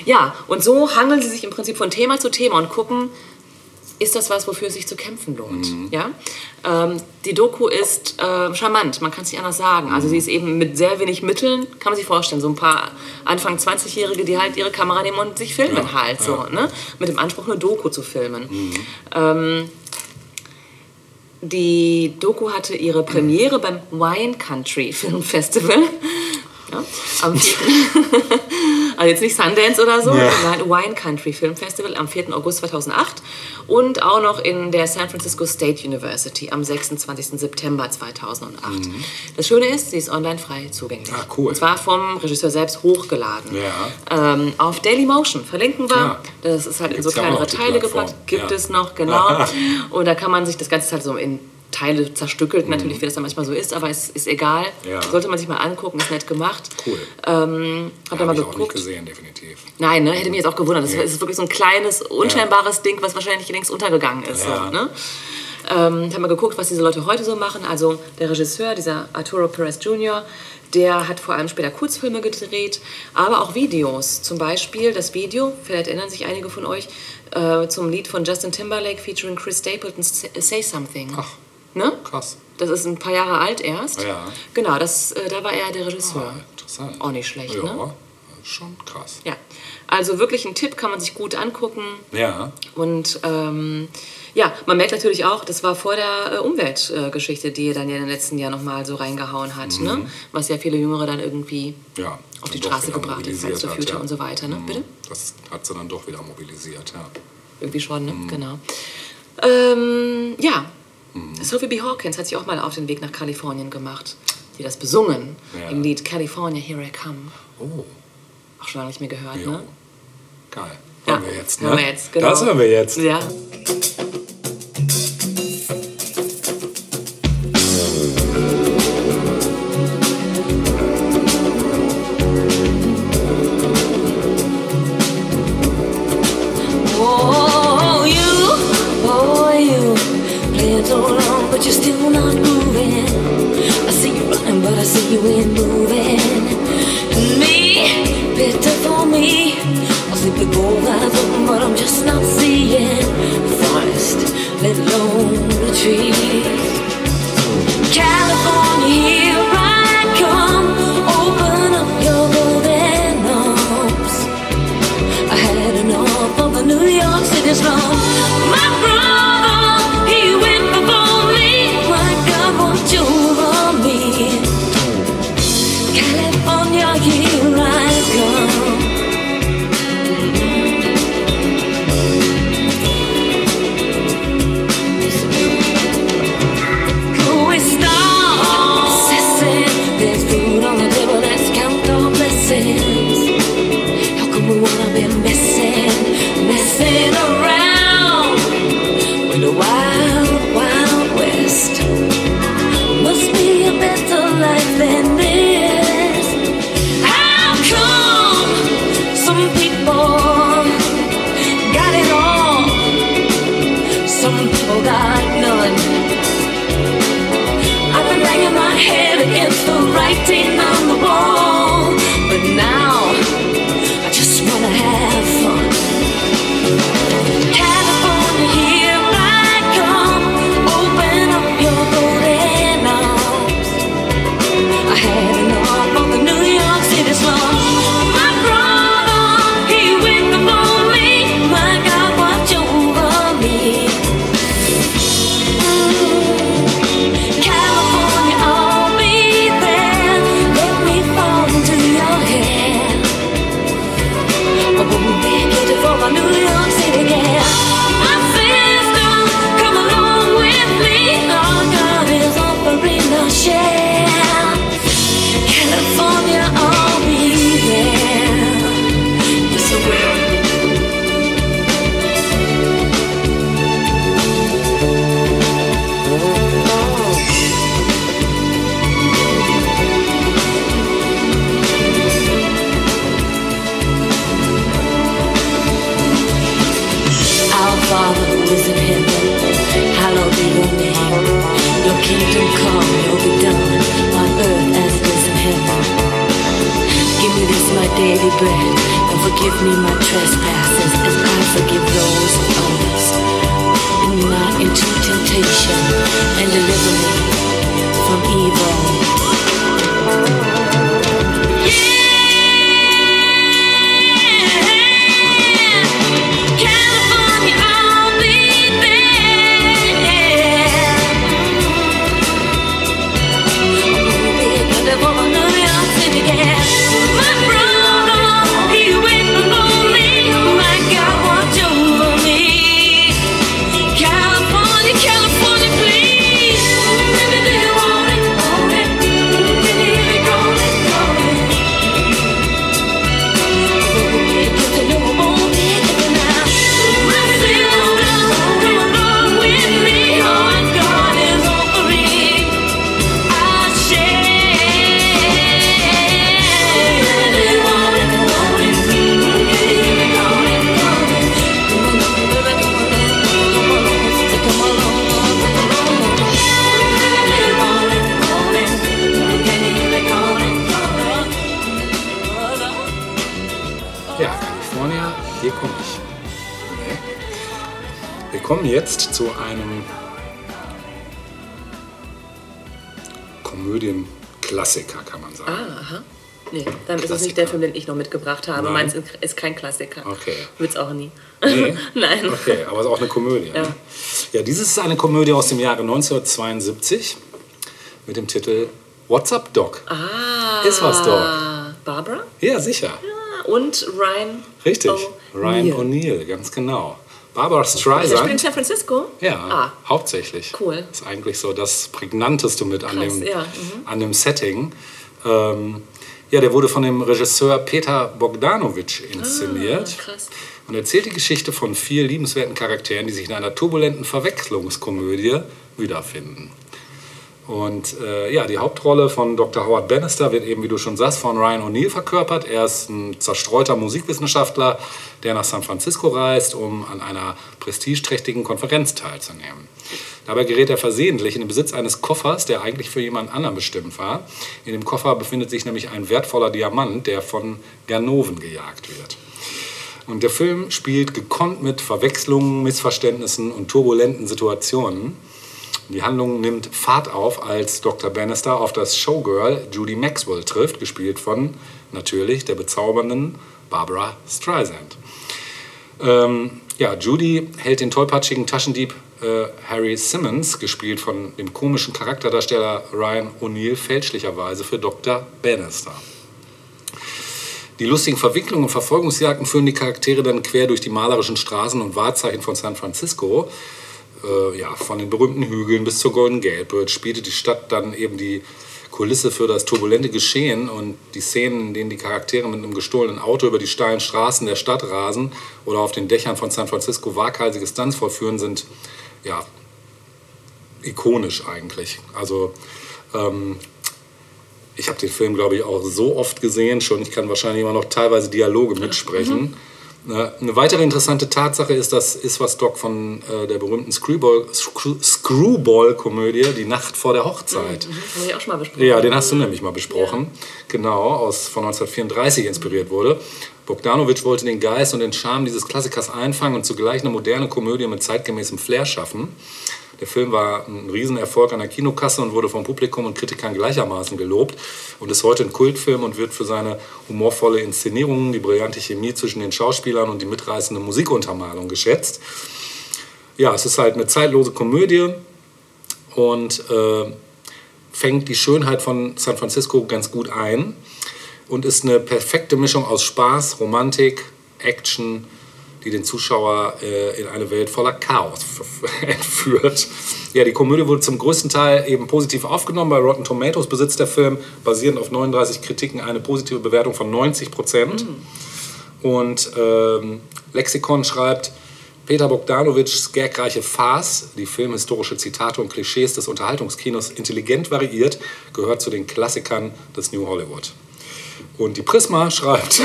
Speaker 1: Ja, und so hangeln sie sich im Prinzip von Thema zu Thema und gucken, ist das was, wofür es sich zu kämpfen lohnt. Ja? Ähm, die Doku ist äh, charmant, man kann es nicht anders sagen. Also sie ist eben mit sehr wenig Mitteln, kann man sich vorstellen, so ein paar Anfang 20-Jährige, die halt ihre Kamera nehmen und sich filmen
Speaker 2: Ja,
Speaker 1: halt so,
Speaker 2: ja.
Speaker 1: ne? mit dem Anspruch, eine Doku zu filmen. Ähm, die Doku hatte ihre Premiere beim Wine Country Film Festival. Ja, am 4. also jetzt nicht Sundance oder so,
Speaker 2: Ja.
Speaker 1: sondern Wine Country Film Festival am 4. August 2008 und auch noch in der San Francisco State University am 26. September 2008. Das Schöne ist, sie ist online frei zugänglich.
Speaker 2: Mhm. Ah, cool.
Speaker 1: Und zwar vom Regisseur selbst hochgeladen.
Speaker 2: Ja.
Speaker 1: Ähm, auf Dailymotion verlinken wir.
Speaker 2: Ja.
Speaker 1: Das ist halt in so
Speaker 2: Gibt's ja auch
Speaker 1: kleinere Teile gepackt. Gibt es noch, genau. Und da kann man sich das Ganze halt so in Teile zerstückelt, natürlich, wie das dann manchmal so ist, aber es ist egal.
Speaker 2: Mhm. Ja.
Speaker 1: Sollte man sich mal angucken, ist nett gemacht.
Speaker 2: Cool.
Speaker 1: Ähm, hab da mal
Speaker 2: ich auch nicht
Speaker 1: geguckt.
Speaker 2: gesehen, definitiv.
Speaker 1: Nein, ne, hätte mich jetzt auch gewundert. Das
Speaker 2: Nee.
Speaker 1: ist wirklich so ein kleines, unscheinbares Ding, was wahrscheinlich längst untergegangen ist.
Speaker 2: Ja.
Speaker 1: So, ne? ähm, ich habe mal geguckt, was diese Leute heute so machen. Also der Regisseur, dieser Arturo Perez Jr., der hat vor allem später Kurzfilme gedreht, aber auch Videos. Zum Beispiel das Video, vielleicht erinnern sich einige von euch, äh, zum Lied von Justin Timberlake featuring Chris Stapleton, Say Something.
Speaker 2: Ach.
Speaker 1: Ne?
Speaker 2: Krass.
Speaker 1: Das ist ein paar Jahre alt erst.
Speaker 2: Ja.
Speaker 1: Genau, das, äh, da war er der Regisseur.
Speaker 2: Ah, interessant.
Speaker 1: Auch nicht schlecht,
Speaker 2: ja,
Speaker 1: ne?
Speaker 2: schon krass.
Speaker 1: Ja, also wirklich ein Tipp, kann man sich gut angucken.
Speaker 2: Ja,
Speaker 1: Und ähm, ja, man merkt natürlich auch, das war vor der äh, Umweltgeschichte, die dann ja in den letzten Jahren nochmal so reingehauen hat, ne? was ja viele Jüngere dann irgendwie
Speaker 2: ja.
Speaker 1: auf die Straße gebracht hat, Fridays for Future
Speaker 2: ja.
Speaker 1: und so weiter. Ne?
Speaker 2: Mhm.
Speaker 1: Bitte?
Speaker 2: Das hat sie dann doch wieder mobilisiert, ja.
Speaker 1: Irgendwie schon, ne?
Speaker 2: Mhm.
Speaker 1: genau. Ähm, ja, Sophie B. Hawkins hat sich auch mal auf den Weg nach Kalifornien gemacht. Die das besungen
Speaker 2: Ja.
Speaker 1: im Lied California, Here I Come.
Speaker 2: Oh,
Speaker 1: Auch schon lange nicht mehr gehört,
Speaker 2: jo.
Speaker 1: ne?
Speaker 2: Geil.
Speaker 1: Ja,
Speaker 2: Hören wir jetzt, ne?
Speaker 1: hören wir jetzt, genau.
Speaker 2: Das hören wir jetzt.
Speaker 1: Ja.
Speaker 2: Kommen jetzt zu einem Komödienklassiker, kann man sagen.
Speaker 1: Ah, aha. Nee, dann ist es
Speaker 2: Klassiker.
Speaker 1: nicht der Film, den ich noch mitgebracht habe.
Speaker 2: Nein.
Speaker 1: Meins ist kein Klassiker.
Speaker 2: Okay.
Speaker 1: Wird's auch nie.
Speaker 2: Nee?
Speaker 1: Nein.
Speaker 2: Okay, aber es ist auch eine Komödie.
Speaker 1: Ja.
Speaker 2: ne? ja, dieses ist eine Komödie aus dem Jahre 1972 mit dem Titel What's Up, Doc?
Speaker 1: Ah.
Speaker 2: Ist was, Doc?
Speaker 1: Barbara?
Speaker 2: Ja, sicher.
Speaker 1: Ah, Und Ryan.
Speaker 2: Richtig. Ryan O'Neill, ganz genau. Barbara
Speaker 1: Der spielt in
Speaker 2: Streisand.
Speaker 1: San Francisco?
Speaker 2: Ja,
Speaker 1: Ah,
Speaker 2: hauptsächlich.
Speaker 1: Cool.
Speaker 2: Ist eigentlich so das prägnanteste mit an
Speaker 1: Krass,
Speaker 2: dem,
Speaker 1: ja, mhm.
Speaker 2: an dem Setting. Ähm, ja, der wurde von dem Regisseur Peter Bogdanovich inszeniert.
Speaker 1: Ah, krass.
Speaker 2: Und erzählt die Geschichte von vier liebenswerten Charakteren, die sich in einer turbulenten Verwechslungskomödie wiederfinden. Und äh, ja, die Hauptrolle von Dr. Howard Bannister wird eben, wie du schon sagst, von Ryan O'Neill verkörpert. Er ist ein zerstreuter Musikwissenschaftler, der nach San Francisco reist, um an einer prestigeträchtigen Konferenz teilzunehmen. Dabei gerät er versehentlich in den Besitz eines Koffers, der eigentlich für jemand anderen bestimmt war. In dem Koffer befindet sich nämlich ein wertvoller Diamant, der von Ganoven gejagt wird. Und der Film spielt gekonnt mit Verwechslungen, Missverständnissen und turbulenten Situationen. Die Handlung nimmt Fahrt auf, als Dr. Bannister auf das Showgirl Judy Maxwell trifft, gespielt von natürlich der bezaubernden Barbara Streisand. Ähm, ja, Judy hält den tollpatschigen Taschendieb äh, Harry Simmons, gespielt von dem komischen Charakterdarsteller Ryan O'Neill, fälschlicherweise für Dr. Bannister. Die lustigen Verwicklungen und Verfolgungsjagden führen die Charaktere dann quer durch die malerischen Straßen und Wahrzeichen von San Francisco. Äh, ja, von den berühmten Hügeln bis zur Golden Gate Bridge bietet die Stadt dann eben die Kulisse für das turbulente Geschehen und die Szenen, in denen die Charaktere mit einem gestohlenen Auto über die steilen Straßen der Stadt rasen oder auf den Dächern von San Francisco waghalsige Stunts vollführen, sind ja ikonisch eigentlich. Also ähm, ich habe den Film, glaube ich, auch so oft gesehen schon. Ich kann wahrscheinlich immer noch teilweise Dialoge mitsprechen. Äh, Eine weitere interessante Tatsache ist, das ist was Doc von äh, der berühmten Screwball- Screw- Screwball-Komödie, Die Nacht vor der Hochzeit.
Speaker 1: Haben wir auch schon mal besprochen.
Speaker 2: Ja, den hast du nämlich mal besprochen. Genau, aus, von 1934 inspiriert wurde. Bogdanovich wollte den Geist und den Charme dieses Klassikers einfangen und zugleich eine moderne Komödie mit zeitgemäßem Flair schaffen. Der Film war ein Riesenerfolg an der Kinokasse und wurde vom Publikum und Kritikern gleichermaßen gelobt und ist heute ein Kultfilm und wird für seine humorvolle Inszenierung, die brillante Chemie zwischen den Schauspielern und die mitreißende Musikuntermalung geschätzt. Ja, es ist halt eine zeitlose Komödie und äh, fängt die Schönheit von San Francisco ganz gut ein und ist eine perfekte Mischung aus Spaß, Romantik, Action, die den Zuschauer äh, in eine Welt voller Chaos entführt. Ja, die Komödie wurde zum größten Teil eben positiv aufgenommen. Bei Rotten Tomatoes besitzt der Film basierend auf 39 Kritiken eine positive Bewertung von 90 Prozent. Und ähm, Lexikon schreibt, Peter Bogdanovichs gagreiche Farce, die filmhistorische Zitate und Klischees des Unterhaltungskinos intelligent variiert, gehört zu den Klassikern des New Hollywood. Und die Prisma schreibt,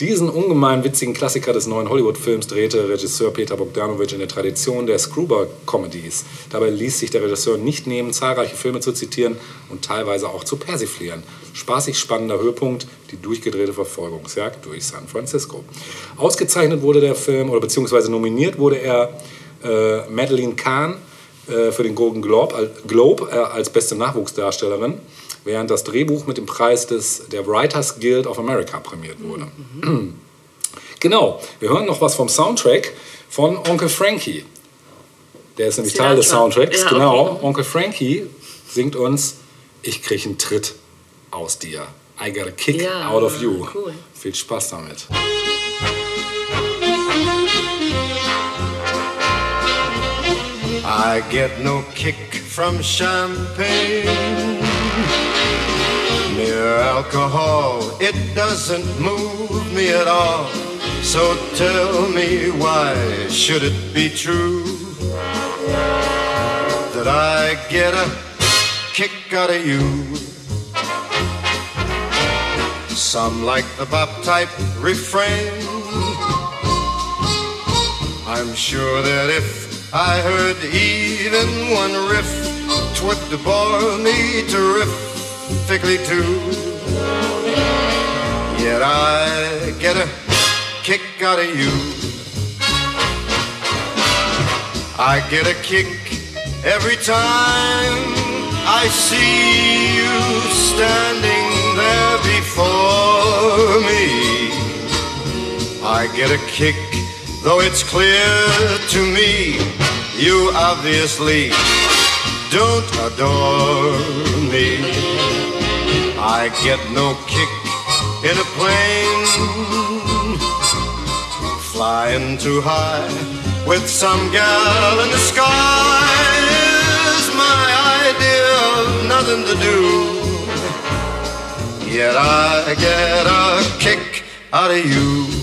Speaker 2: Diesen ungemein witzigen Klassiker des neuen Hollywood-Films drehte Regisseur Peter Bogdanovich in der Tradition der Screwball-Comedies. Dabei ließ sich der Regisseur nicht nehmen, zahlreiche Filme zu zitieren und teilweise auch zu persiflieren. Spaßig spannender Höhepunkt, die durchgedrehte Verfolgungsjagd durch San Francisco. Ausgezeichnet wurde der Film, oder beziehungsweise nominiert wurde er äh, Madeleine Kahn äh, für den Golden Globe, al- Globe äh, als beste Nachwuchsdarstellerin, während das Drehbuch mit dem Preis des, der Writers Guild of America prämiert wurde. Genau, wir hören noch was vom Soundtrack von Onkel Frankie. Der ist nämlich Teil des. Soundtracks.
Speaker 1: Ja,
Speaker 2: genau,
Speaker 1: okay.
Speaker 2: Onkel Frankie singt uns Ich krieg einen Tritt aus dir. I got a kick
Speaker 1: Ja,
Speaker 2: out of you.
Speaker 1: cool.
Speaker 2: Viel Spaß damit.
Speaker 3: I get no kick from champagne. Mere alcohol, it doesn't move me at all. So tell me why should it be true that I get a kick out of you? Some like the bop type refrain. I'm sure that if I heard even one riff, twould bore me terrifically too. Yet I get a kick out of you. I get a kick every time I see you standing there before me. I get a kick, though it's clear to me you obviously don't adore me. I get no kick in a plane flying too high with some gal in the sky is my idea of nothing to do. Yet I get a kick out of you.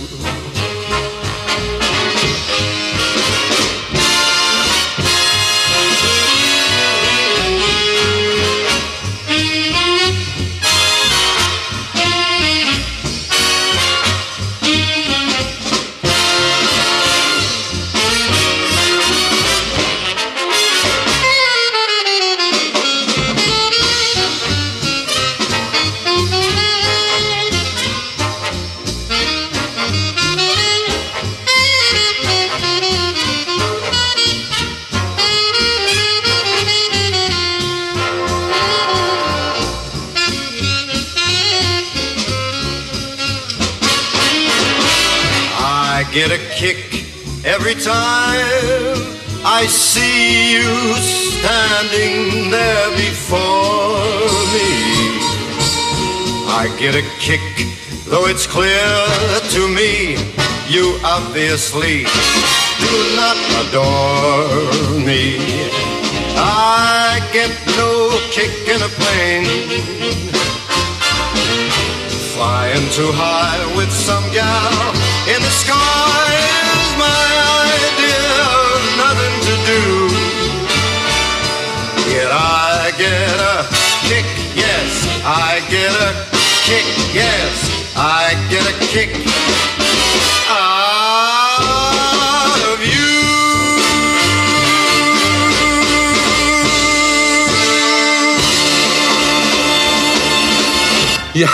Speaker 3: Time I see you standing there before me. I get a kick, though it's clear to me you obviously do not adore me. I get no kick in a plane Flying too high with some gal I get a kick, yes, I get a kick out of you.
Speaker 2: Ja,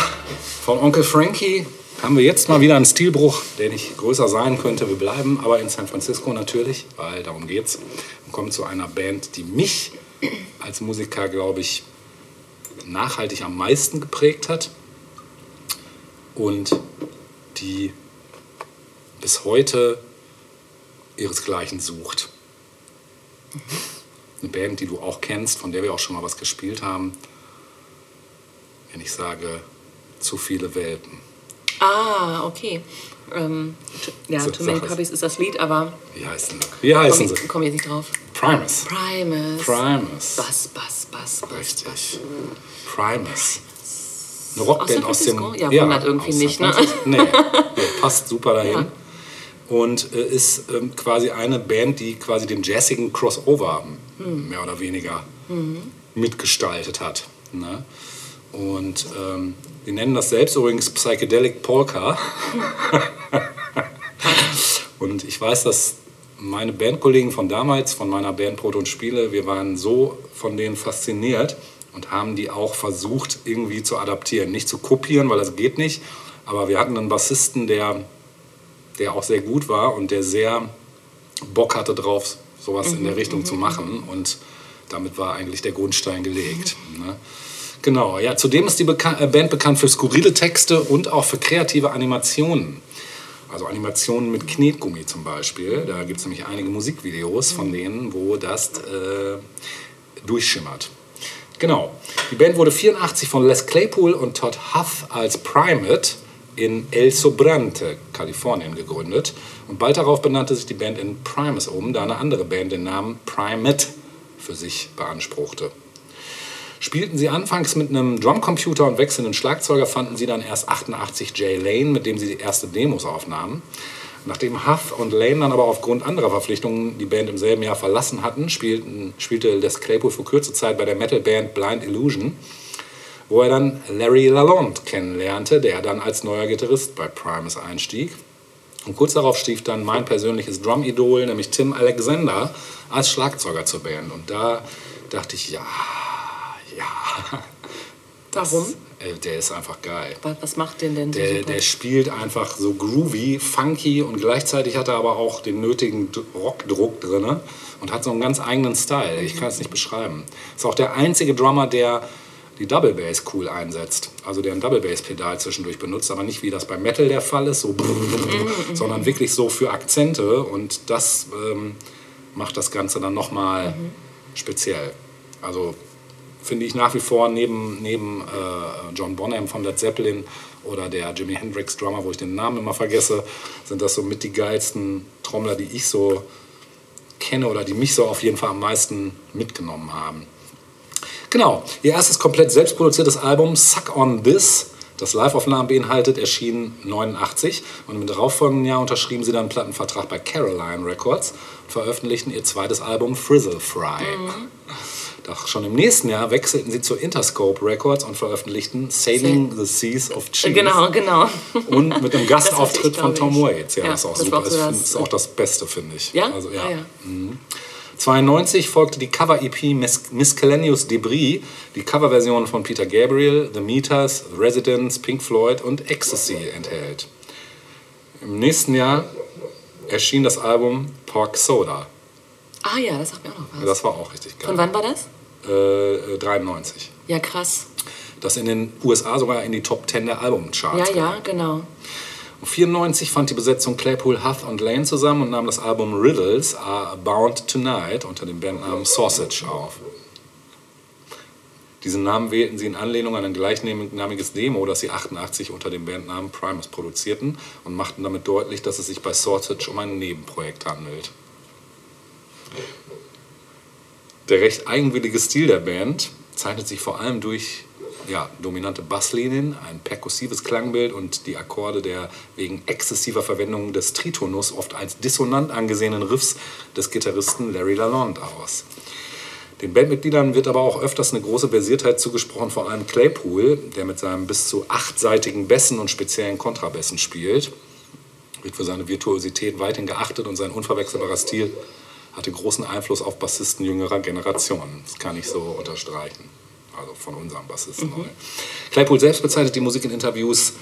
Speaker 2: von Onkel Frankie haben wir jetzt mal wieder einen Stilbruch, der nicht größer sein könnte. Wir bleiben aber in San Francisco natürlich, weil darum geht's. Und kommen zu einer Band, die mich als Musiker, glaube ich, nachhaltig am meisten geprägt hat und die bis heute ihresgleichen sucht. Eine Band, die du auch kennst, von der wir auch schon mal was gespielt haben. Wenn ich sage, zu viele Welpen.
Speaker 1: Ah, okay. Ähm, ja,
Speaker 2: So,
Speaker 1: Too Many
Speaker 2: sag es.
Speaker 1: Puppies ist das Lied, aber
Speaker 2: Wie heißen? Wie heißen
Speaker 1: komme
Speaker 2: sie?
Speaker 1: ich, komm jetzt nicht drauf.
Speaker 2: Primus.
Speaker 1: Primus.
Speaker 2: Primus.
Speaker 1: Bass, Bass, Bass, Bass.
Speaker 2: Richtig. Primus. Eine Rockband
Speaker 1: Aus
Speaker 2: aus, dem.
Speaker 1: Francisco? Ja, wundert irgendwie nicht, ne?
Speaker 2: Nee, nee, passt super dahin.
Speaker 1: Ja.
Speaker 2: Und äh, ist ähm, quasi eine Band, die quasi den jazzigen Crossover
Speaker 1: Hm.
Speaker 2: mehr oder weniger mitgestaltet hat. Ne? Und ähm, Die nennen das selbst übrigens Psychedelic Polka. Und ich weiß, dass meine Bandkollegen von damals, von meiner Band Proton Spiele, wir waren so von denen fasziniert und haben die auch versucht irgendwie zu adaptieren. Nicht zu kopieren, weil das geht nicht, aber wir hatten einen Bassisten, der, der auch sehr gut war und der sehr Bock hatte drauf, sowas in der Richtung zu machen und damit war eigentlich der Grundstein gelegt. Ne? Genau, ja, zudem ist die Beka äh, Band bekannt für skurrile Texte und auch für kreative Animationen. Also Animationen mit Knetgummi zum Beispiel. Da gibt es nämlich einige Musikvideos von denen, wo das äh, durchschimmert. Genau. Die Band wurde 84 von Les Claypool und Todd Huff als Primate in El Sobrante, Kalifornien, gegründet. Und bald darauf benannte sich die Band in Primus um, da eine andere Band den Namen Primate für sich beanspruchte. Spielten sie anfangs mit einem Drumcomputer und wechselnden Schlagzeuger, fanden sie dann erst 88 Jay Lane, mit dem sie die erste Demos aufnahmen. Nachdem Huff und Lane dann aber aufgrund anderer Verpflichtungen die Band im selben Jahr verlassen hatten, spielten, spielte Les Claypool für kurze Zeit bei der Metalband Blind Illusion, wo er dann Larry Lalonde kennenlernte, der dann als neuer Gitarrist bei Primus einstieg. Und kurz darauf stieg dann mein persönliches Drum-Idol, nämlich Tim Alexander, als Schlagzeuger zur Band. Und da dachte ich, ja, ja. Das,
Speaker 1: Warum?
Speaker 2: äh, Der ist einfach geil.
Speaker 1: Was, was macht den denn
Speaker 2: Der, der spielt einfach so groovy, funky und gleichzeitig hat er aber auch den nötigen Rockdruck drin und hat so einen ganz eigenen Style. Ich kann es nicht beschreiben. Ist auch der einzige Drummer, der die Double Bass cool einsetzt. Also der ein Double Bass Pedal zwischendurch benutzt, aber nicht wie das beim Metal der Fall ist, so sondern wirklich so für Akzente und das ähm, macht das Ganze dann nochmal speziell. Also finde ich nach wie vor neben, neben äh, John Bonham von Led Zeppelin oder der Jimi Hendrix Drummer, wo ich den Namen immer vergesse, sind das so mit die geilsten Trommler, die ich so kenne oder die mich so auf jeden Fall am meisten mitgenommen haben. Genau, ihr erstes komplett selbstproduziertes Album Suck on This, das Live-Aufnahmen beinhaltet, erschien 89 und im darauffolgenden Jahr unterschrieben sie dann einen Plattenvertrag bei Caroline Records und veröffentlichten ihr zweites Album Frizzle Fry. Doch schon im nächsten Jahr wechselten sie zu Interscope Records und veröffentlichten Sailing the Seas of Cheese.
Speaker 1: Genau, genau.
Speaker 2: Und mit einem Gastauftritt von Tom
Speaker 1: ich.
Speaker 2: Waits. Ja,
Speaker 1: Ja,
Speaker 2: das ist auch
Speaker 1: das
Speaker 2: super. Das ist auch das Beste, finde ich.
Speaker 1: Ja?
Speaker 2: Also, ja.
Speaker 1: Ah, ja.
Speaker 2: 92 folgte die Cover-EP Mis Miscellaneous Debris, die Coverversion von Peter Gabriel, The Meters, The Residents, Pink Floyd und Ecstasy enthält. Im nächsten Jahr erschien das Album Pork Soda.
Speaker 1: Ah ja, das sagt mir auch noch was.
Speaker 2: Das war auch richtig geil.
Speaker 1: Von wann war das?
Speaker 2: Äh, äh, 93.
Speaker 1: Ja, krass.
Speaker 2: Das in den USA sogar in die Top 10 der Albumcharts.
Speaker 1: Ja, ja, genau.
Speaker 2: 1994 fand die Besetzung Claypool, Huff und Lane zusammen und nahm das Album Riddles Are Bound Tonight unter dem Bandnamen Sausage auf. Diesen Namen wählten sie in Anlehnung an ein gleichnamiges Demo, das sie 88 unter dem Bandnamen Primus produzierten und machten damit deutlich, dass es sich bei Sausage um ein Nebenprojekt handelt. Der recht eigenwillige Stil der Band zeichnet sich vor allem durch ja, dominante Basslinien, ein perkussives Klangbild und die Akkorde der wegen exzessiver Verwendung des Tritonus oft als dissonant angesehenen Riffs des Gitarristen Larry Lalonde aus. Den Bandmitgliedern wird aber auch öfters eine große Versiertheit zugesprochen, vor allem Claypool, der mit seinem bis zu achtseitigen Bässen und speziellen Kontrabässen spielt. Wird für seine Virtuosität weithin geachtet und sein unverwechselbarer Stil hatte großen Einfluss auf Bassisten jüngerer Generationen. Das kann ich so unterstreichen. Also von unserem Bassisten. neu. Claypool selbst bezeichnet die Musik in Interviews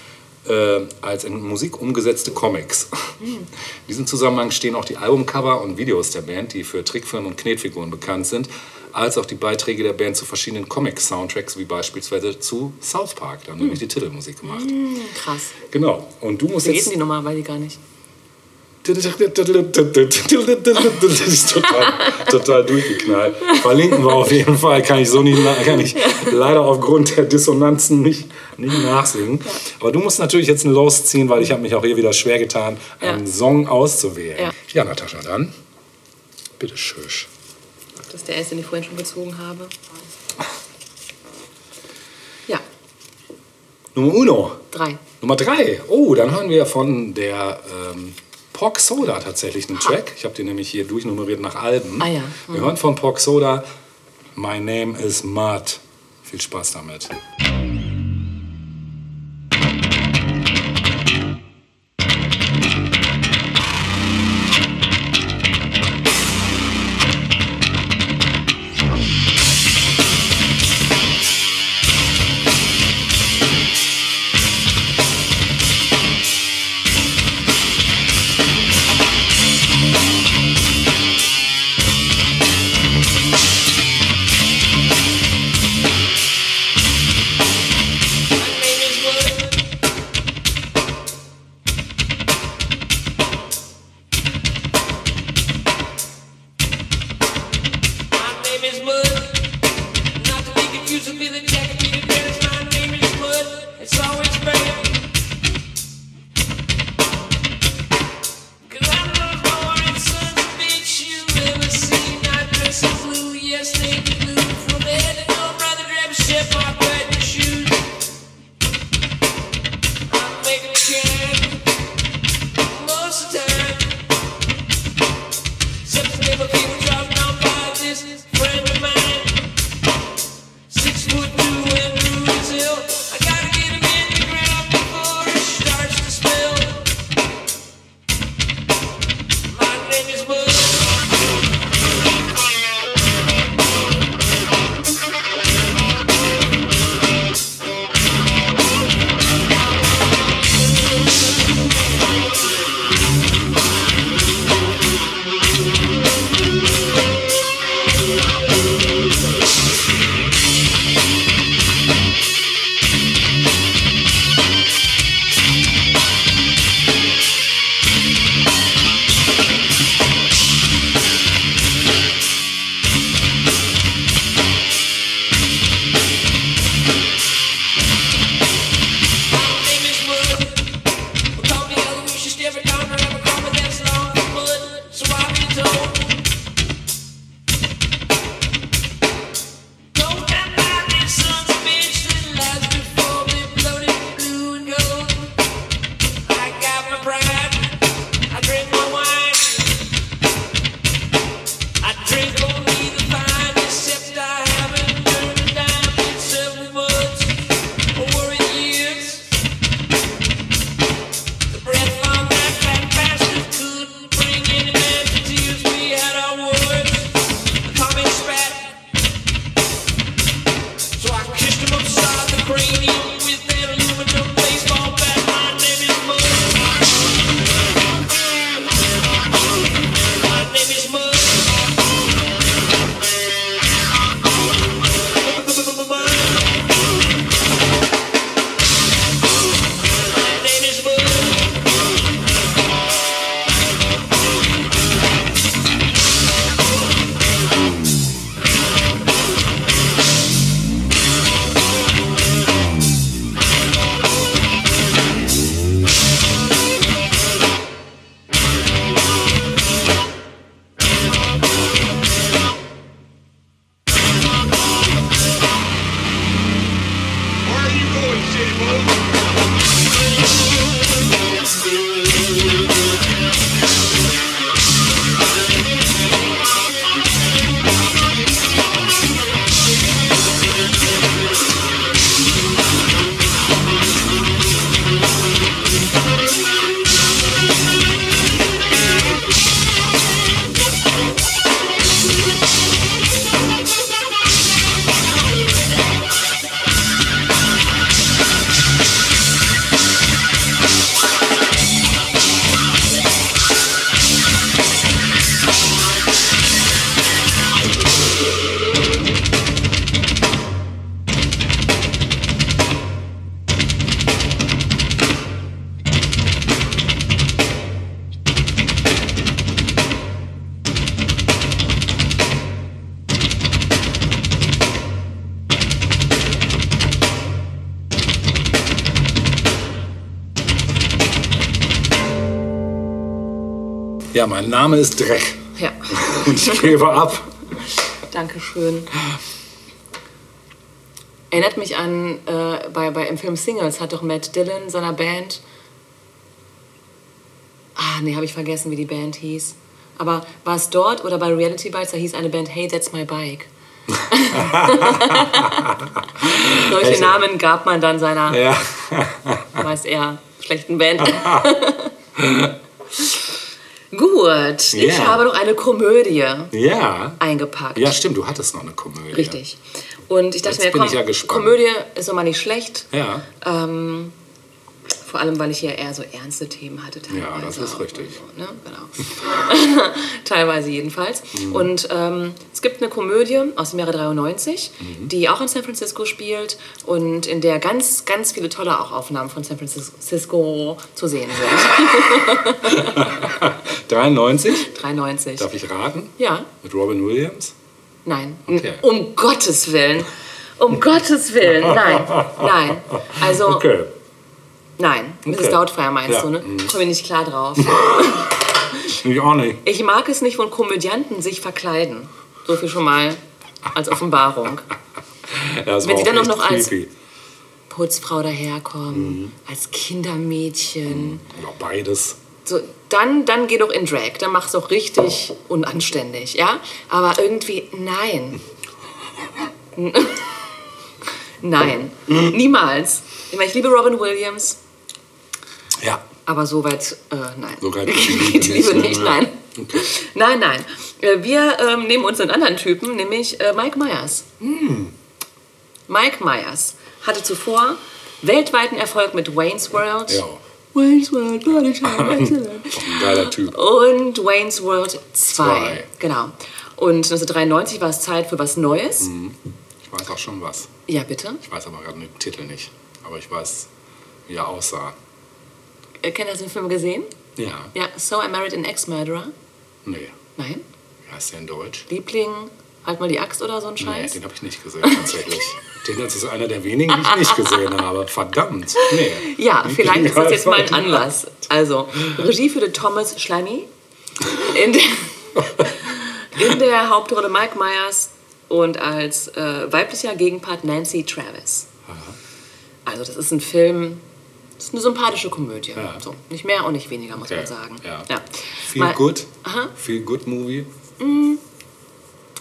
Speaker 2: äh, als in Musik umgesetzte Comics. In diesem Zusammenhang stehen auch die Albumcover und Videos der Band, die für Trickfilme und Knetfiguren bekannt sind, als auch die Beiträge der Band zu verschiedenen Comic-Soundtracks, wie beispielsweise zu South Park. Da haben nämlich die Titelmusik gemacht.
Speaker 1: Krass.
Speaker 2: Genau. Und du musst
Speaker 1: geht
Speaker 2: jetzt
Speaker 1: die Nummer? Weiß ich gar nicht.
Speaker 2: Das ist total, total durchgeknallt. Verlinken wir auf jeden Fall. Kann ich so nicht, kann ich leider aufgrund der Dissonanzen nicht, nicht nachsingen. Aber du musst natürlich jetzt einen losziehen, weil ich habe mich auch hier wieder schwer getan, einen
Speaker 1: Ja.
Speaker 2: Song auszuwählen.
Speaker 1: Ja.
Speaker 2: ja, Natascha, dann. Bitte schön.
Speaker 1: Das ist der erste, den ich vorhin schon gezogen habe. Ja,
Speaker 2: Nummer uno.
Speaker 1: drei.
Speaker 2: Nummer drei. Oh, dann hören wir von der ähm, Pork Soda tatsächlich einen Track. Ich habe den nämlich hier durchnummeriert nach Alben.
Speaker 1: Ah ja.
Speaker 2: Wir hören von Pork Soda My Name is Mud. Viel Spaß damit. Mein Name ist Dreck
Speaker 1: Ja,
Speaker 2: und ich gebe ab.
Speaker 1: Dankeschön. Erinnert mich an, äh, bei, bei, im Film Singles hat doch Matt Dillon seiner Band. Ah, nee, habe ich vergessen, wie die Band hieß. Aber war es dort oder bei Reality Bites, da hieß eine Band Hey, That's My Bike. Solche
Speaker 2: Echt?
Speaker 1: Namen gab man dann seiner,
Speaker 2: Ja.
Speaker 1: weiß eher, schlechten Band. Gut, ich
Speaker 2: Ja.
Speaker 1: habe noch eine Komödie
Speaker 2: Ja.
Speaker 1: eingepackt.
Speaker 2: Ja, stimmt, du hattest noch eine Komödie.
Speaker 1: Richtig. Und ich dachte
Speaker 2: Jetzt
Speaker 1: mir, komm,
Speaker 2: ich ja.
Speaker 1: Komödie ist mal nicht schlecht.
Speaker 2: Ja,
Speaker 1: Ähm, vor allem, weil ich hier eher so ernste Themen hatte. Teilweise
Speaker 2: Ja, das ist richtig.
Speaker 1: So, ne? genau. teilweise jedenfalls.
Speaker 2: Mhm.
Speaker 1: Und ähm, es gibt eine Komödie aus dem Jahre 93,
Speaker 2: Mhm.
Speaker 1: die auch in San Francisco spielt und in der ganz, ganz viele tolle auch Aufnahmen von San Francisco zu sehen sind.
Speaker 2: 93.
Speaker 1: 93.
Speaker 2: Darf ich raten?
Speaker 1: Ja,
Speaker 2: Mit Robin Williams?
Speaker 1: nein.
Speaker 2: Okay.
Speaker 1: Um Gottes Willen. Um Gottes Willen, nein, nein. Also,
Speaker 2: Okay.
Speaker 1: Nein. Mrs.
Speaker 2: Okay.
Speaker 1: Doubtfire meinst
Speaker 2: Ja,
Speaker 1: du, ne? Komme ich nicht klar drauf.
Speaker 2: Ich auch nicht.
Speaker 1: Ich mag es nicht, wenn Komödianten sich verkleiden. So viel schon mal als Offenbarung.
Speaker 2: Ja,
Speaker 1: Wenn sie dann
Speaker 2: auch
Speaker 1: noch als-. Putzfrau daherkommen, als Kindermädchen.
Speaker 2: Oder beides.
Speaker 1: So, dann, dann geh doch in Drag, dann mach's doch richtig unanständig, ja? Aber irgendwie, nein. nein, niemals. Ich meine, ich liebe Robin Williams,
Speaker 2: Ja.
Speaker 1: aber so weit, äh, nein.
Speaker 2: So weit
Speaker 1: geht die Liebe nicht,
Speaker 2: ne?
Speaker 1: nein. Nein, nein. Äh, Wir ähm, nehmen uns einen anderen Typen, nämlich äh, Mike Myers.
Speaker 2: Hm.
Speaker 1: Mike Myers hatte zuvor weltweiten Erfolg mit Wayne's World.
Speaker 2: Ja.
Speaker 1: Wayne's World,
Speaker 2: geiler Typ.
Speaker 1: Und Wayne's World 2.
Speaker 2: Zwei.
Speaker 1: Genau. Und 1993 war es Zeit für was Neues.
Speaker 2: Hm. Ich weiß auch schon was.
Speaker 1: Ja, bitte.
Speaker 2: Ich weiß aber gerade den Titel nicht. Aber ich weiß, wie er aussah.
Speaker 1: Äh, Kennt ihr den Film gesehen?
Speaker 2: Ja.
Speaker 1: Ja, So I Married an Ex-Murderer.
Speaker 2: Nee.
Speaker 1: Nein?
Speaker 2: Wie heißt der in Deutsch?
Speaker 1: Liebling, halt mal die Axt oder so ein
Speaker 2: Nee,
Speaker 1: Scheiß?
Speaker 2: den habe ich nicht gesehen, tatsächlich. den ist einer der wenigen, die ich nicht gesehen habe. Verdammt. Nee.
Speaker 1: Ja, vielleicht ist das jetzt mal ein Anlass. Also, Regie führte Thomas Schleimy. In der, in der Hauptrolle Mike Myers und als äh, weiblicher Gegenpart Nancy Travis. Also, das ist ein Film, das ist eine sympathische Komödie.
Speaker 2: Ja.
Speaker 1: So, nicht mehr und nicht weniger, muss
Speaker 2: Okay,
Speaker 1: man sagen.
Speaker 2: ja.
Speaker 1: Ja.
Speaker 2: Feel
Speaker 1: Mal-
Speaker 2: good.
Speaker 1: Aha.
Speaker 2: Feel good Movie.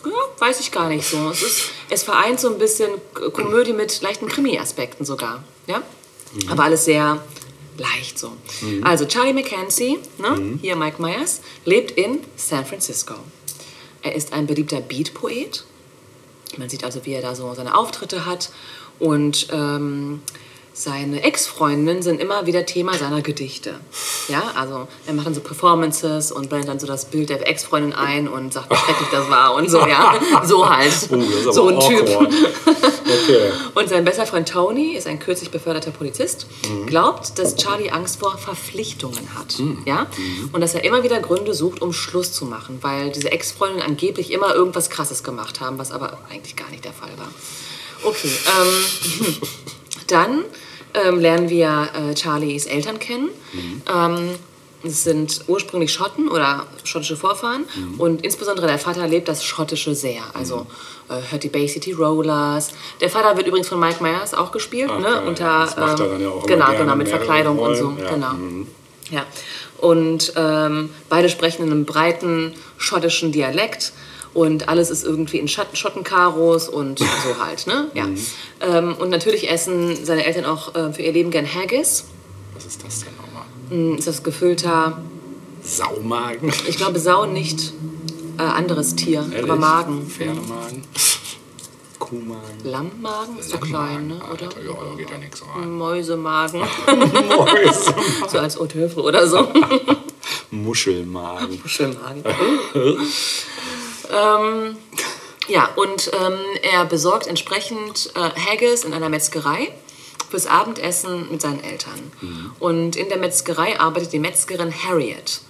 Speaker 1: Ja, weiß ich gar nicht so. Es, ist, es vereint so ein bisschen Komödie mit leichten Krimi-Aspekten sogar. Ja? Aber alles sehr leicht so. Also Charlie McKenzie, ne? hier Mike Myers, lebt in San Francisco. Er ist ein beliebter Beat-Poet. Man sieht also, wie er da so seine Auftritte hat. Und ähm, seine Ex-Freundinnen sind immer wieder Thema seiner Gedichte. Ja, also er macht dann so Performances und blendet dann so das Bild der Ex-Freundin ein und sagt, wie schrecklich das war und so, ja. So halt.
Speaker 2: Aber
Speaker 1: so ein Typ.
Speaker 2: Okay.
Speaker 1: Und sein bester Freund Tony ist ein kürzlich beförderter Polizist, glaubt, dass Charlie Angst vor Verpflichtungen hat. Ja? Und dass er immer wieder Gründe sucht, um Schluss zu machen, weil diese Ex-Freundinnen angeblich immer irgendwas Krasses gemacht haben, was aber eigentlich gar nicht der Fall war. Okay, ähm, dann ähm, lernen wir äh, Charlies Eltern kennen. Ähm, es sind ursprünglich Schotten oder schottische Vorfahren und insbesondere der Vater lebt das Schottische sehr. Also äh, hört die Bay City Rollers. Der Vater wird übrigens von Mike Myers auch gespielt,
Speaker 2: Ach,
Speaker 1: ne?
Speaker 2: geil.
Speaker 1: Unter,
Speaker 2: Das macht er
Speaker 1: ähm,
Speaker 2: dann ja auch
Speaker 1: genau, genau, mit Verkleidung und so.
Speaker 2: Ja,
Speaker 1: Genau.
Speaker 2: mhm.
Speaker 1: Ja. Und ähm, beide sprechen in einem breiten schottischen Dialekt und alles ist irgendwie in Schatten, Schottenkaros und so halt, ne? Ja. Ähm, und natürlich essen seine Eltern auch äh, für ihr Leben gern Haggis.
Speaker 2: Was ist das denn nochmal?
Speaker 1: Hm, Ist das gefüllter,
Speaker 2: Saumagen?
Speaker 1: ich glaube Sau nicht, äh, anderes Tier, aber
Speaker 2: Ehrlich?
Speaker 1: Magen.
Speaker 2: Pferdemagen? Kuhmagen?
Speaker 1: Lammmagen ist so klein, ne?
Speaker 2: Alter,
Speaker 1: Oder?
Speaker 2: ja, da geht ja nichts rein.
Speaker 1: Mäusemagen,
Speaker 2: Mäuse.
Speaker 1: so als Haute oder so.
Speaker 2: Muschelmagen.
Speaker 1: Muschelmagen. Ähm, ja, und ähm, er besorgt entsprechend äh, Haggis in einer Metzgerei fürs Abendessen mit seinen Eltern. Und in der Metzgerei arbeitet die Metzgerin Harriet,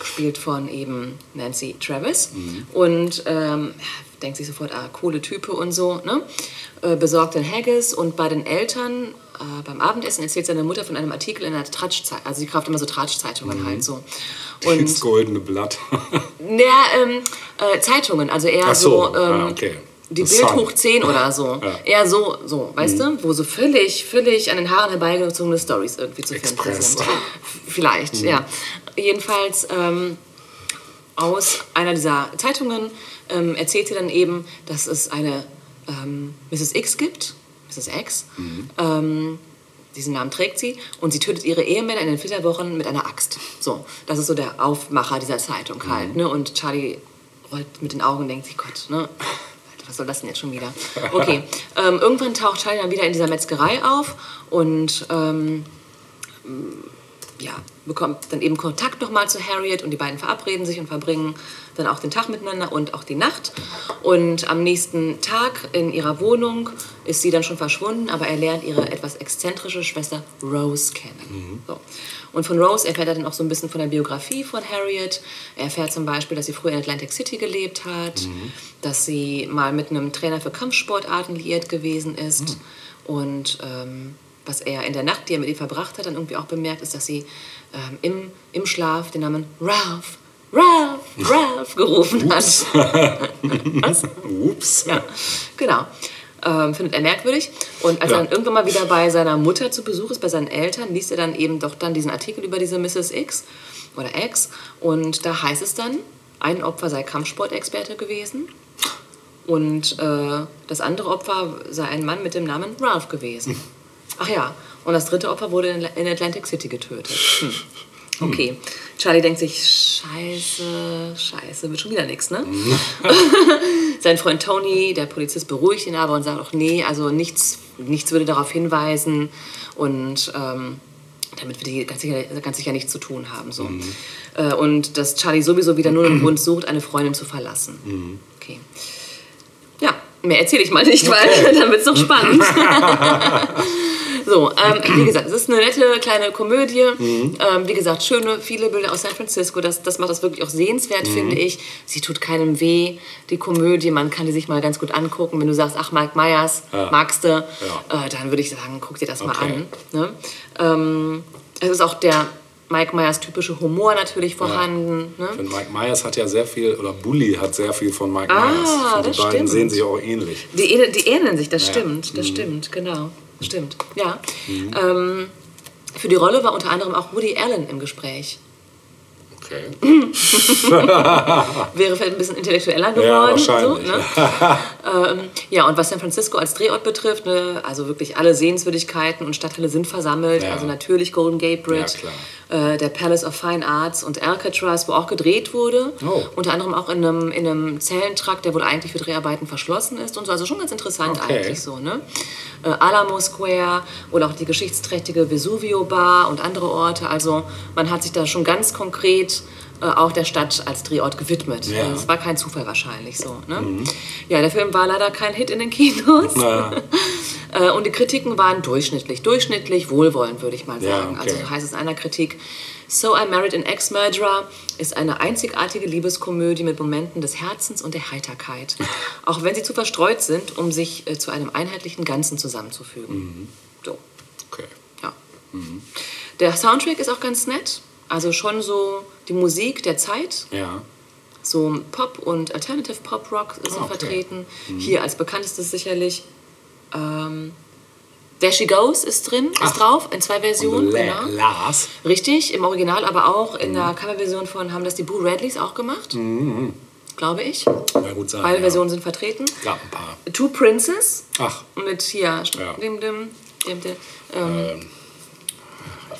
Speaker 1: gespielt von eben Nancy Travis. Und ähm, denkt sich sofort, ah, coole Type und so, ne? Äh, besorgt den Haggis und bei den Eltern äh, beim Abendessen erzählt seine Mutter von einem Artikel in einer Tratschzeitung, also sie kauft immer so Tratschzeitungen halt so. Und
Speaker 2: Das goldene Blatt.
Speaker 1: ja, ähm, äh, Zeitungen, also eher
Speaker 2: Ach
Speaker 1: so,
Speaker 2: so,
Speaker 1: ähm,
Speaker 2: ah, okay.
Speaker 1: die Bild
Speaker 2: Sun.
Speaker 1: hoch 10 oder so.
Speaker 2: Ja. Mhm.
Speaker 1: Eher so, so, weißt du, wo so völlig, völlig an den Haaren herbeigezogene Stories irgendwie zu finden sind. Vielleicht, ja. Jedenfalls ähm, aus einer dieser Zeitungen ähm, erzählt sie dann eben, dass es eine ähm, Mrs. X gibt, Mrs. X,
Speaker 2: Mhm.
Speaker 1: ähm, diesen Namen trägt sie und sie tötet ihre Ehemänner in den Flitterwochen mit einer Axt. So, das ist so der Aufmacher dieser Zeitung
Speaker 2: Mhm.
Speaker 1: halt. Ne? Und Charlie rollt mit den Augen und denkt sich, Gott, ne? Was soll das denn jetzt schon wieder? Okay, ähm, irgendwann taucht Charlie dann wieder in dieser Metzgerei auf und ähm, ja, bekommt dann eben Kontakt nochmal zu Harriet und die beiden verabreden sich und verbringen dann auch den Tag miteinander und auch die Nacht. Und am nächsten Tag in ihrer Wohnung ist sie dann schon verschwunden, aber er lernt ihre etwas exzentrische Schwester Rose kennen. So. Und von Rose erfährt er dann auch so ein bisschen von der Biografie von Harriet. Er erfährt zum Beispiel, dass sie früher in Atlantic City gelebt hat, dass sie mal mit einem Trainer für Kampfsportarten liiert gewesen ist und ähm, was er in der Nacht, die er mit ihr verbracht hat, dann irgendwie auch bemerkt, ist, dass sie ähm, im, im Schlaf den Namen Ralph, Ralph, Ralph gerufen hat. was?
Speaker 2: Ups.
Speaker 1: Ja, genau. Ähm, findet er merkwürdig. Und als
Speaker 2: Ja.
Speaker 1: er dann irgendwann mal wieder bei seiner Mutter zu Besuch ist, bei seinen Eltern, liest er dann eben doch dann diesen Artikel über diese Mrs. X oder X. Und da heißt es dann, ein Opfer sei Kampfsportexperte gewesen. Und äh, das andere Opfer sei ein Mann mit dem Namen Ralph gewesen. Ach ja, und das dritte Opfer wurde in Atlantic City getötet. Hm. Okay, Charlie denkt sich, scheiße, scheiße, wird schon wieder nichts, ne? Sein Freund Tony, der Polizist, beruhigt ihn aber und sagt auch, nee, also nichts, nichts würde darauf hinweisen und ähm, damit wir die ganz sicher, ganz sicher nichts zu tun haben. So. Äh, und dass Charlie sowieso wieder nur einen Grund sucht, eine Freundin zu verlassen. Okay. Ja, mehr erzähle ich mal nicht, weil dann wird es noch spannend. So, ähm, wie gesagt, es ist eine nette kleine Komödie. Ähm, wie gesagt, schöne, viele Bilder aus San Francisco. Das, das macht das wirklich auch sehenswert, finde ich. Sie tut keinem weh, die Komödie. Man kann die sich mal ganz gut angucken. Wenn du sagst, ach, Mike Myers,
Speaker 2: Ja.
Speaker 1: magst du,
Speaker 2: Ja.
Speaker 1: äh, dann würde ich sagen, guck dir das mal
Speaker 2: Okay.
Speaker 1: an. Ne? Ähm, es ist auch der Mike Myers typische Humor natürlich vorhanden. Ne?
Speaker 2: Ich finde, Mike Myers hat ja sehr viel, oder Bully hat sehr viel von Mike
Speaker 1: Ah,
Speaker 2: Myers. Finde,
Speaker 1: das
Speaker 2: die beiden
Speaker 1: stimmt.
Speaker 2: sehen sich auch ähnlich.
Speaker 1: Die, die ähneln sich, das
Speaker 2: Ja.
Speaker 1: stimmt, das
Speaker 2: Mhm.
Speaker 1: stimmt, genau. Stimmt, ja. Ähm, für die Rolle war unter anderem auch Woody Allen im Gespräch.
Speaker 2: Okay.
Speaker 1: Wäre vielleicht ein bisschen intellektueller geworden.
Speaker 2: Ja, wahrscheinlich.
Speaker 1: So, ne? ähm, ja, und was San Francisco als Drehort betrifft, ne, also wirklich alle Sehenswürdigkeiten und Stadtteile sind versammelt.
Speaker 2: Ja.
Speaker 1: Also natürlich Golden Gate Bridge, äh, der Palace of Fine Arts und Alcatraz, wo auch gedreht wurde.
Speaker 2: Oh.
Speaker 1: Unter anderem auch in einem, in einem Zellentrakt, der wohl eigentlich für Dreharbeiten verschlossen ist und so. Also schon ganz interessant
Speaker 2: Okay.
Speaker 1: eigentlich so. Ne? Äh, Alamo Square oder auch die geschichtsträchtige Vesuvio Bar und andere Orte. Also man hat sich da schon ganz konkret äh, auch der Stadt als Drehort gewidmet.
Speaker 2: Ja.
Speaker 1: Also es war kein Zufall wahrscheinlich so. Ne? Ja, der Film war leider kein Hit in den Kinos.
Speaker 2: Na,
Speaker 1: Äh, und die Kritiken waren durchschnittlich. Durchschnittlich wohlwollend, würde ich mal
Speaker 2: Ja,
Speaker 1: sagen.
Speaker 2: okay.
Speaker 1: Also heißt es in einer Kritik, So I Married an Ex-Murderer ist eine einzigartige Liebeskomödie mit Momenten des Herzens und der Heiterkeit. Auch wenn sie zu verstreut sind, um sich äh, zu einem einheitlichen Ganzen zusammenzufügen. So,
Speaker 2: okay.
Speaker 1: ja. Der Soundtrack ist auch ganz nett. Also schon so die Musik der Zeit,
Speaker 2: Ja.
Speaker 1: so Pop und Alternative Pop Rock sind
Speaker 2: Ah, okay.
Speaker 1: vertreten. Hier als bekanntestes sicherlich ähm, There She Goes ist drin, ist
Speaker 2: Ach.
Speaker 1: drauf, in zwei Versionen. Genau.
Speaker 2: Lars.
Speaker 1: Richtig, im Original, aber auch in
Speaker 2: Mhm.
Speaker 1: der Coverversion von haben das die Boo Radleys auch gemacht. Glaube ich.
Speaker 2: Na gut sein.
Speaker 1: Beide
Speaker 2: ja.
Speaker 1: Versionen sind vertreten.
Speaker 2: Gab ein paar.
Speaker 1: Two Princes
Speaker 2: Ach,
Speaker 1: mit hier
Speaker 2: Ja.
Speaker 1: dem, dem, dem, dem ähm,
Speaker 2: ähm,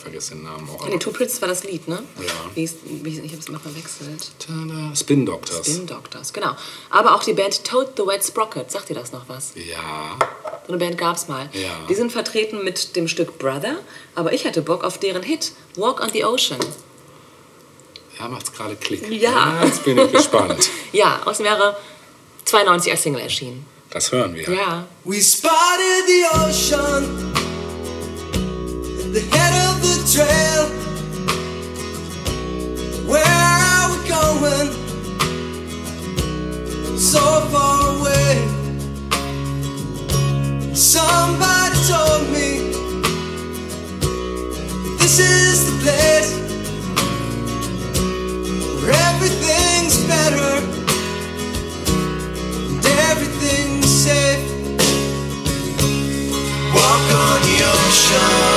Speaker 2: vergesse den Namen auch.
Speaker 1: Nee, Two Princes war das Lied, ne?
Speaker 2: Ja.
Speaker 1: Wie ist, wie, ich habe es immer verwechselt.
Speaker 2: Tada. Spin Doctors.
Speaker 1: Spin Doctors, genau. Aber auch die Band Toad the Wet Sprocket, sagt ihr das noch was?
Speaker 2: Ja.
Speaker 1: So eine Band gab es mal.
Speaker 2: Ja.
Speaker 1: Die sind vertreten mit dem Stück Brother, aber ich hatte Bock auf deren Hit, Walk on the Ocean.
Speaker 2: Ja, macht's gerade Klick.
Speaker 1: Ja.
Speaker 2: Jetzt bin ich gespannt.
Speaker 1: Ja, aus dem Jahre 92 als Single erschienen.
Speaker 2: Das hören wir.
Speaker 1: Ja.
Speaker 4: We spotted the ocean the head of the trail. Where are we going? So far away. Somebody told me this is the place where everything's better and everything's safe. Walk on the ocean,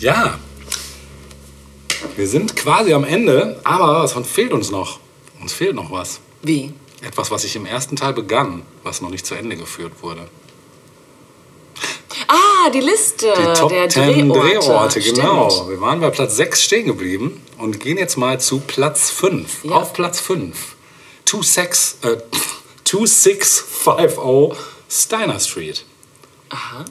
Speaker 2: Ja, wir sind quasi am Ende, aber was fehlt uns noch? Uns fehlt noch was.
Speaker 1: Wie?
Speaker 2: Etwas, was ich im ersten Teil begann, was noch nicht zu Ende geführt wurde.
Speaker 1: Ah, die Liste
Speaker 2: Die Top
Speaker 1: der
Speaker 2: 10
Speaker 1: Drehorte.
Speaker 2: Drehorte, genau.
Speaker 1: Stimmt.
Speaker 2: Wir waren bei Platz 6 stehen geblieben und gehen jetzt mal zu Platz 5.
Speaker 1: Ja.
Speaker 2: Auf Platz 5. 26, äh, 2650 Steiner Street.
Speaker 1: Aha.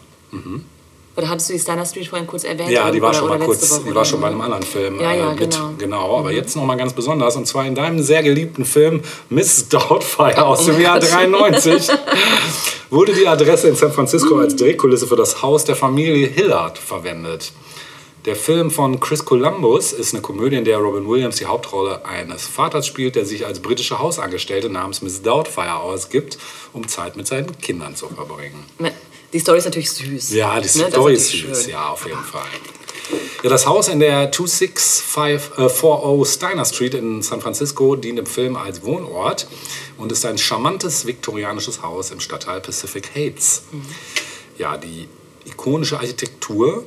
Speaker 1: Oder hattest du die Steiner Street vorhin kurz erwähnt?
Speaker 2: Ja, die war
Speaker 1: Oder-
Speaker 2: schon mal kurz,
Speaker 1: Woche
Speaker 2: die war schon bei einem anderen Film
Speaker 1: Ja, ja,
Speaker 2: äh, mit.
Speaker 1: genau.
Speaker 2: Genau, aber jetzt noch mal ganz besonders und zwar in deinem sehr geliebten Film Miss Doubtfire aus dem Jahr 93 wurde die Adresse in San Francisco als Drehkulisse für das Haus der Familie Hillard verwendet. Der Film von Chris Columbus ist eine Komödie, in der Robin Williams die Hauptrolle eines Vaters spielt, der sich als britische Hausangestellte namens Miss Doubtfire ausgibt, um Zeit mit seinen Kindern zu verbringen.
Speaker 1: Die Story ist natürlich süß.
Speaker 2: Ja, die
Speaker 1: Ne,
Speaker 2: Story ist süß,
Speaker 1: schön.
Speaker 2: ja, auf jeden Fall. Ja, das Haus in der 2640 Steiner Street in San Francisco dient im Film als Wohnort und ist ein charmantes viktorianisches Haus im Stadtteil Pacific Heights. Ja, die ikonische Architektur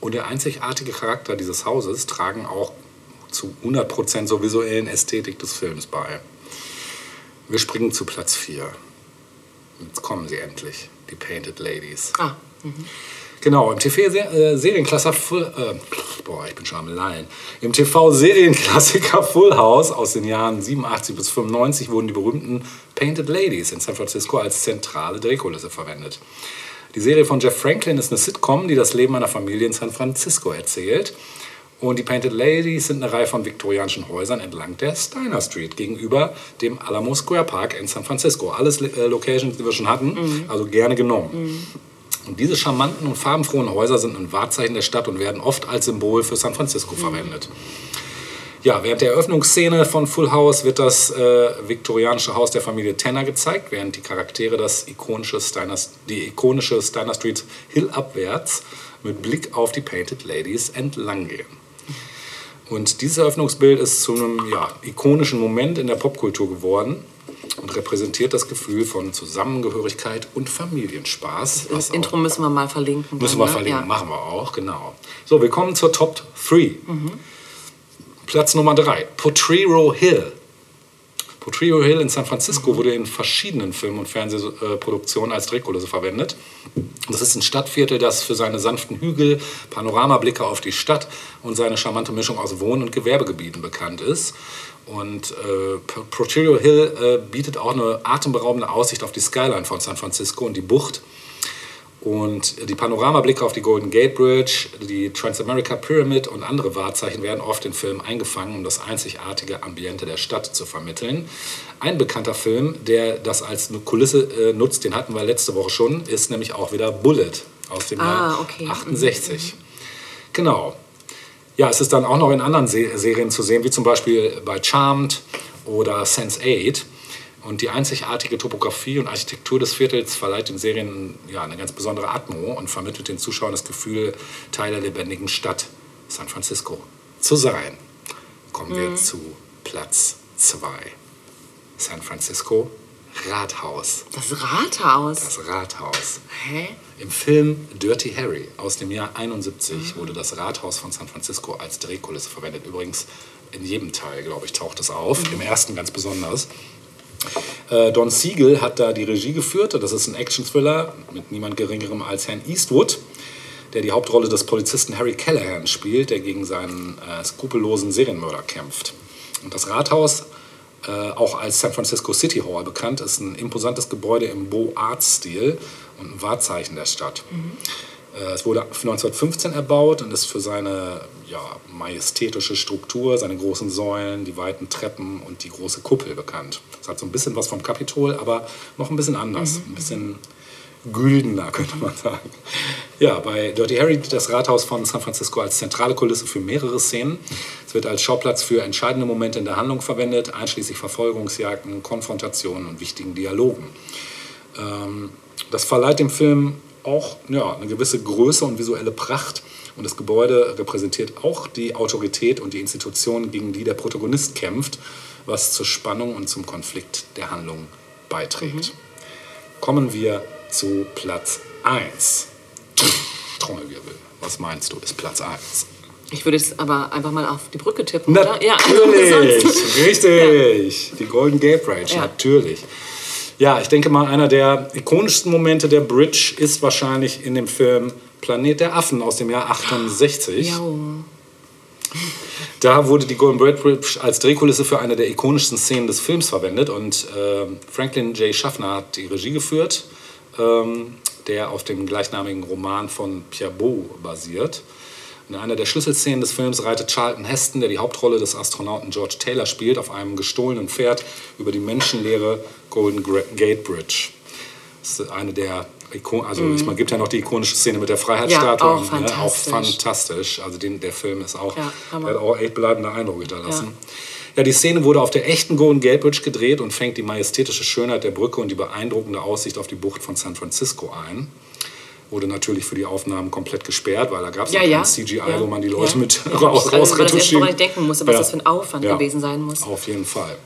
Speaker 2: und der einzigartige Charakter dieses Hauses tragen auch zu 100% zur visuellen Ästhetik des Films bei. Wir springen zu Platz 4. Jetzt kommen sie endlich, die Painted Ladies.
Speaker 1: Ah,
Speaker 2: Genau, im TV-Serienklassiker Full, äh, boah, ich bin schon am Lallen. Im TV-Serienklassiker Full House aus den Jahren 87 bis 95 wurden die berühmten Painted Ladies in San Francisco als zentrale Drehkulisse verwendet. Die Serie von Jeff Franklin ist eine Sitcom, die das Leben einer Familie in San Francisco erzählt. Und die Painted Ladies sind eine Reihe von viktorianischen Häusern entlang der Steiner Street gegenüber dem Alamo Square Park in San Francisco. Alles äh, Locations, die wir schon hatten, also gerne genommen. Und diese charmanten und farbenfrohen Häuser sind ein Wahrzeichen der Stadt und werden oft als Symbol für San Francisco verwendet. Ja, während der Eröffnungsszene von Full House wird das äh, viktorianische Haus der Familie Tanner gezeigt, während die Charaktere das ikonische Steiner, die ikonische Steiner Street Hill abwärts mit Blick auf die Painted Ladies entlang gehen. Und dieses Eröffnungsbild ist zu einem ja, ikonischen Moment in der Popkultur geworden und repräsentiert das Gefühl von Zusammengehörigkeit und Familienspaß.
Speaker 1: das Intro müssen wir mal verlinken.
Speaker 2: Müssen
Speaker 1: dann,
Speaker 2: wir
Speaker 1: ne?
Speaker 2: verlinken,
Speaker 1: Ja.
Speaker 2: machen wir auch, genau. So, wir kommen zur Top 3. Platz Nummer 3, Potrero Hill. Potrero Hill in San Francisco wurde in verschiedenen Film- und Fernsehproduktionen als Drehkulisse verwendet. Das ist ein Stadtviertel, das für seine sanften Hügel, Panoramablicke auf die Stadt und seine charmante Mischung aus Wohn- und Gewerbegebieten bekannt ist. Und äh, P- Potrero Hill äh, bietet auch eine atemberaubende Aussicht auf die Skyline von San Francisco und die Bucht. Und die Panoramablicke auf die Golden Gate Bridge, die Transamerica Pyramid und andere Wahrzeichen werden oft in Filmen eingefangen, um das einzigartige Ambiente der Stadt zu vermitteln. Ein bekannter Film, der das als Kulisse äh, nutzt, den hatten wir letzte Woche schon, ist nämlich auch wieder Bullet aus dem
Speaker 1: Ah,
Speaker 2: Jahr
Speaker 1: okay.
Speaker 2: 68. Genau. Ja, es ist dann auch noch in anderen Se Serien zu sehen, wie zum Beispiel bei Charmed oder Sense8. Und die einzigartige Topografie und Architektur des Viertels verleiht den Serien ja, eine ganz besondere Atmo und vermittelt den Zuschauern das Gefühl, Teil der lebendigen Stadt San Francisco zu sein. Kommen wir zu Platz 2. San Francisco Rathaus.
Speaker 1: Das Rathaus.
Speaker 2: Das Rathaus.
Speaker 1: Hä?
Speaker 2: Im Film Dirty Harry aus dem Jahr 71 wurde das Rathaus von San Francisco als Drehkulisse verwendet. Übrigens in jedem Teil, glaube ich, taucht es auf. Im ersten ganz besonders. Äh, Don Siegel hat da die Regie geführt. Das ist ein Action-Thriller mit niemand Geringerem als Herrn Eastwood, der die Hauptrolle des Polizisten Harry Callahan spielt, der gegen seinen äh, skrupellosen Serienmörder kämpft. Und das Rathaus, äh, auch als San Francisco City Hall bekannt, ist ein imposantes Gebäude im Beaux-Arts-Stil und ein Wahrzeichen der Stadt. Äh, Es wurde 1915 erbaut und ist für seine ja, majestätische Struktur, seine großen Säulen, die weiten Treppen und die große Kuppel bekannt. Es hat so ein bisschen was vom Kapitol, aber noch ein bisschen anders, ein bisschen güldener, könnte man sagen. Ja, bei Dirty Harry dient das Rathaus von San Francisco als zentrale Kulisse für mehrere Szenen. Es wird als Schauplatz für entscheidende Momente in der Handlung verwendet, einschließlich Verfolgungsjagden, Konfrontationen und wichtigen Dialogen. Ähm, das verleiht dem Film auch ja, eine gewisse Größe und visuelle Pracht. Und das Gebäude repräsentiert auch die Autorität und die Institution, gegen die der Protagonist kämpft, was zur Spannung und zum Konflikt der Handlung beiträgt. Kommen wir zu Platz 1. Trommelwirbel. Was meinst du, ist Platz 1?
Speaker 1: Ich würde jetzt aber einfach mal auf die Brücke tippen, oder?
Speaker 2: Natürlich, richtig. Die Golden Gate Bridge,
Speaker 1: Ja.
Speaker 2: natürlich. Ja, ich denke mal, einer der ikonischsten Momente der Bridge ist wahrscheinlich in dem Film Planet der Affen aus dem Jahr 68.
Speaker 1: Ja.
Speaker 2: Da wurde die Golden Gate Bridge als Drehkulisse für eine der ikonischsten Szenen des Films verwendet und ähm, Franklin J. Schaffner hat die Regie geführt, ähm, der auf dem gleichnamigen Roman von Pierre Beau basiert. In einer der Schlüsselszenen des Films reitet Charlton Heston, der die Hauptrolle des Astronauten George Taylor spielt, auf einem gestohlenen Pferd über die menschenleere Golden Gate Bridge. Das ist eine der Also ich meine, gibt ja noch die ikonische Szene mit der Freiheitsstatue.
Speaker 1: Mhm. Ja, auch
Speaker 2: ne, auch
Speaker 1: fantastisch.
Speaker 2: fantastisch. Also den, der Film ist auch,
Speaker 1: Ja,
Speaker 2: hat auch echt bleibende Eindruck hinterlassen. Ja. die Szene wurde auf der echten Golden Gate Bridge gedreht und fängt die majestätische Schönheit der Brücke und die beeindruckende Aussicht auf die Bucht von San Francisco ein. Wurde natürlich für die Aufnahmen komplett gesperrt, weil da gab es
Speaker 1: Ja,
Speaker 2: kein
Speaker 1: ja.
Speaker 2: CGI,
Speaker 1: Ja.
Speaker 2: wo man die Leute
Speaker 1: Ja.
Speaker 2: mit
Speaker 1: Ja,
Speaker 2: raus,
Speaker 1: erste,
Speaker 2: rausretuschieren.
Speaker 1: ich denken musste, was das für ein Aufwand gewesen sein muss.
Speaker 2: Auf jeden Fall.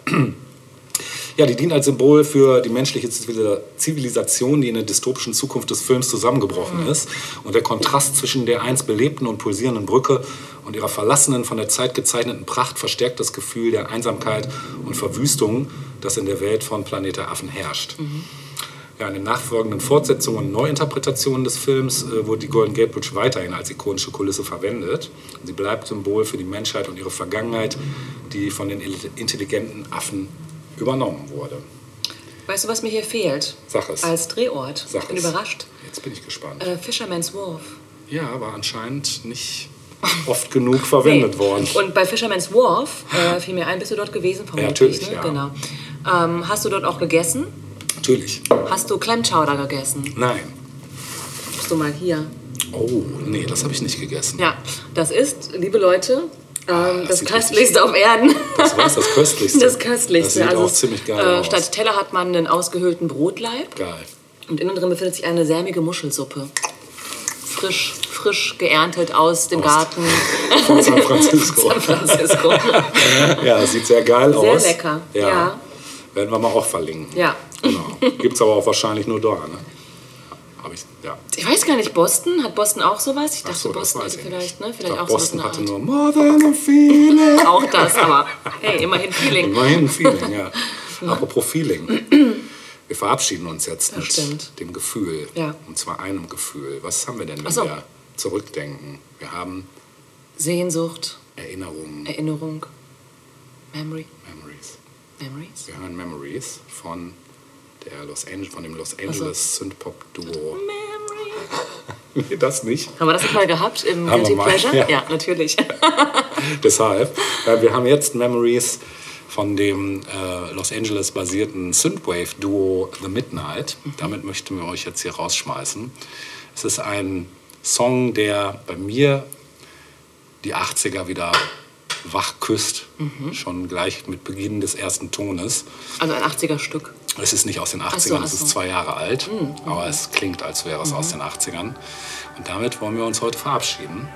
Speaker 2: Ja, die dient als Symbol für die menschliche Zivil- Zivilisation, die in der dystopischen Zukunft des Films zusammengebrochen ist. Und der Kontrast zwischen der einst belebten und pulsierenden Brücke und ihrer verlassenen, von der Zeit gezeichneten Pracht verstärkt das Gefühl der Einsamkeit und Verwüstung, das in der Welt von Planet der Affen herrscht. Ja, in den nachfolgenden Fortsetzungen und Neuinterpretationen des Films äh, wurde die Golden Gate Bridge weiterhin als ikonische Kulisse verwendet. Sie bleibt Symbol für die Menschheit und ihre Vergangenheit, die von den intelligenten Affen übernommen wurde.
Speaker 1: Weißt du, was mir hier fehlt?
Speaker 2: Sag es.
Speaker 1: Als Drehort.
Speaker 2: Sag
Speaker 1: ich bin
Speaker 2: es.
Speaker 1: überrascht.
Speaker 2: Jetzt bin ich gespannt.
Speaker 1: Äh, Fisherman's Wharf.
Speaker 2: Ja, aber anscheinend nicht oft genug verwendet worden.
Speaker 1: Und bei Fisherman's Wharf äh, fiel mir ein, bist du dort gewesen? Vermutlich,
Speaker 2: natürlich,
Speaker 1: ne?
Speaker 2: ja.
Speaker 1: Genau. Ähm, hast du dort auch gegessen?
Speaker 2: Natürlich.
Speaker 1: Hast du Clam Chowder gegessen?
Speaker 2: Nein.
Speaker 1: Bist du mal hier?
Speaker 2: Oh, nee, das habe ich nicht gegessen.
Speaker 1: Ja, das ist, liebe Leute, ähm, das
Speaker 2: sieht
Speaker 1: Köstlichste auf Erden.
Speaker 2: Das war das Köstlichste.
Speaker 1: Das Köstlichste.
Speaker 2: Das sieht
Speaker 1: also
Speaker 2: auch ziemlich geil
Speaker 1: äh,
Speaker 2: aus.
Speaker 1: Statt Teller hat man einen ausgehöhlten Brotleib
Speaker 2: Geil.
Speaker 1: und innen drin befindet sich eine sämige Muschelsuppe. Frisch, frisch geerntet aus dem
Speaker 2: Aus-
Speaker 1: Garten
Speaker 2: Von San Francisco.
Speaker 1: San Francisco.
Speaker 2: Ja, das sieht sehr geil
Speaker 1: Sehr
Speaker 2: aus.
Speaker 1: lecker,
Speaker 2: Ja.
Speaker 1: ja.
Speaker 2: Werden wir mal auch verlinken.
Speaker 1: Ja.
Speaker 2: Genau. Gibt es aber auch wahrscheinlich nur da, ne? Ja.
Speaker 1: Ich weiß gar nicht, Boston? Hat Boston auch sowas? Ich
Speaker 2: Ach
Speaker 1: dachte,
Speaker 2: so,
Speaker 1: Boston hätte
Speaker 2: ich
Speaker 1: vielleicht, ne?
Speaker 2: Ich
Speaker 1: Vielleicht
Speaker 2: glaub,
Speaker 1: auch sowas
Speaker 2: Boston
Speaker 1: der
Speaker 2: hatte nur More than a feeling.
Speaker 1: Auch das, aber hey, immerhin Feeling.
Speaker 2: Immerhin Feeling, ja. Apropos Feeling. Wir verabschieden uns jetzt
Speaker 1: Das
Speaker 2: mit
Speaker 1: stimmt.
Speaker 2: dem Gefühl.
Speaker 1: Ja.
Speaker 2: Und zwar einem Gefühl. Was haben wir denn, wenn
Speaker 1: so.
Speaker 2: wir zurückdenken? Wir haben
Speaker 1: Sehnsucht,
Speaker 2: Erinnerungen,
Speaker 1: Erinnerung, Memory,
Speaker 2: Memories.
Speaker 1: Memories.
Speaker 2: Wir hören Memories von, der Los Angeles, von dem Los Angeles. Synthpop-Duo. nee, das nicht.
Speaker 1: Haben wir das nicht mal gehabt im
Speaker 2: haben
Speaker 1: Guilty Pleasure?
Speaker 2: Ja.
Speaker 1: ja, natürlich.
Speaker 2: Deshalb, äh, wir haben jetzt Memories von dem äh, Los Angeles basierten Synthwave-Duo The Midnight. Mhm. Damit möchten wir euch jetzt hier rausschmeißen. Es ist ein Song, der bei mir die 80er wieder wach küsst, mhm. schon gleich mit Beginn des ersten Tones.
Speaker 5: Also ein 80er-Stück.
Speaker 2: Es ist nicht aus den 80ern,
Speaker 5: ach so, ach so.
Speaker 2: es ist zwei Jahre alt, mhm, mhm. aber es klingt, als wäre es mhm. aus den 80ern. Und damit wollen wir uns heute verabschieden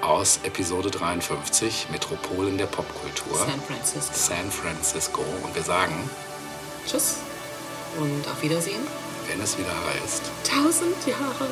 Speaker 2: aus Episode 53, Metropolen der Popkultur.
Speaker 5: San Francisco.
Speaker 2: San Francisco. Und wir sagen
Speaker 5: Tschüss und auf Wiedersehen.
Speaker 2: Wenn es wieder heißt.
Speaker 5: Tausend Jahre.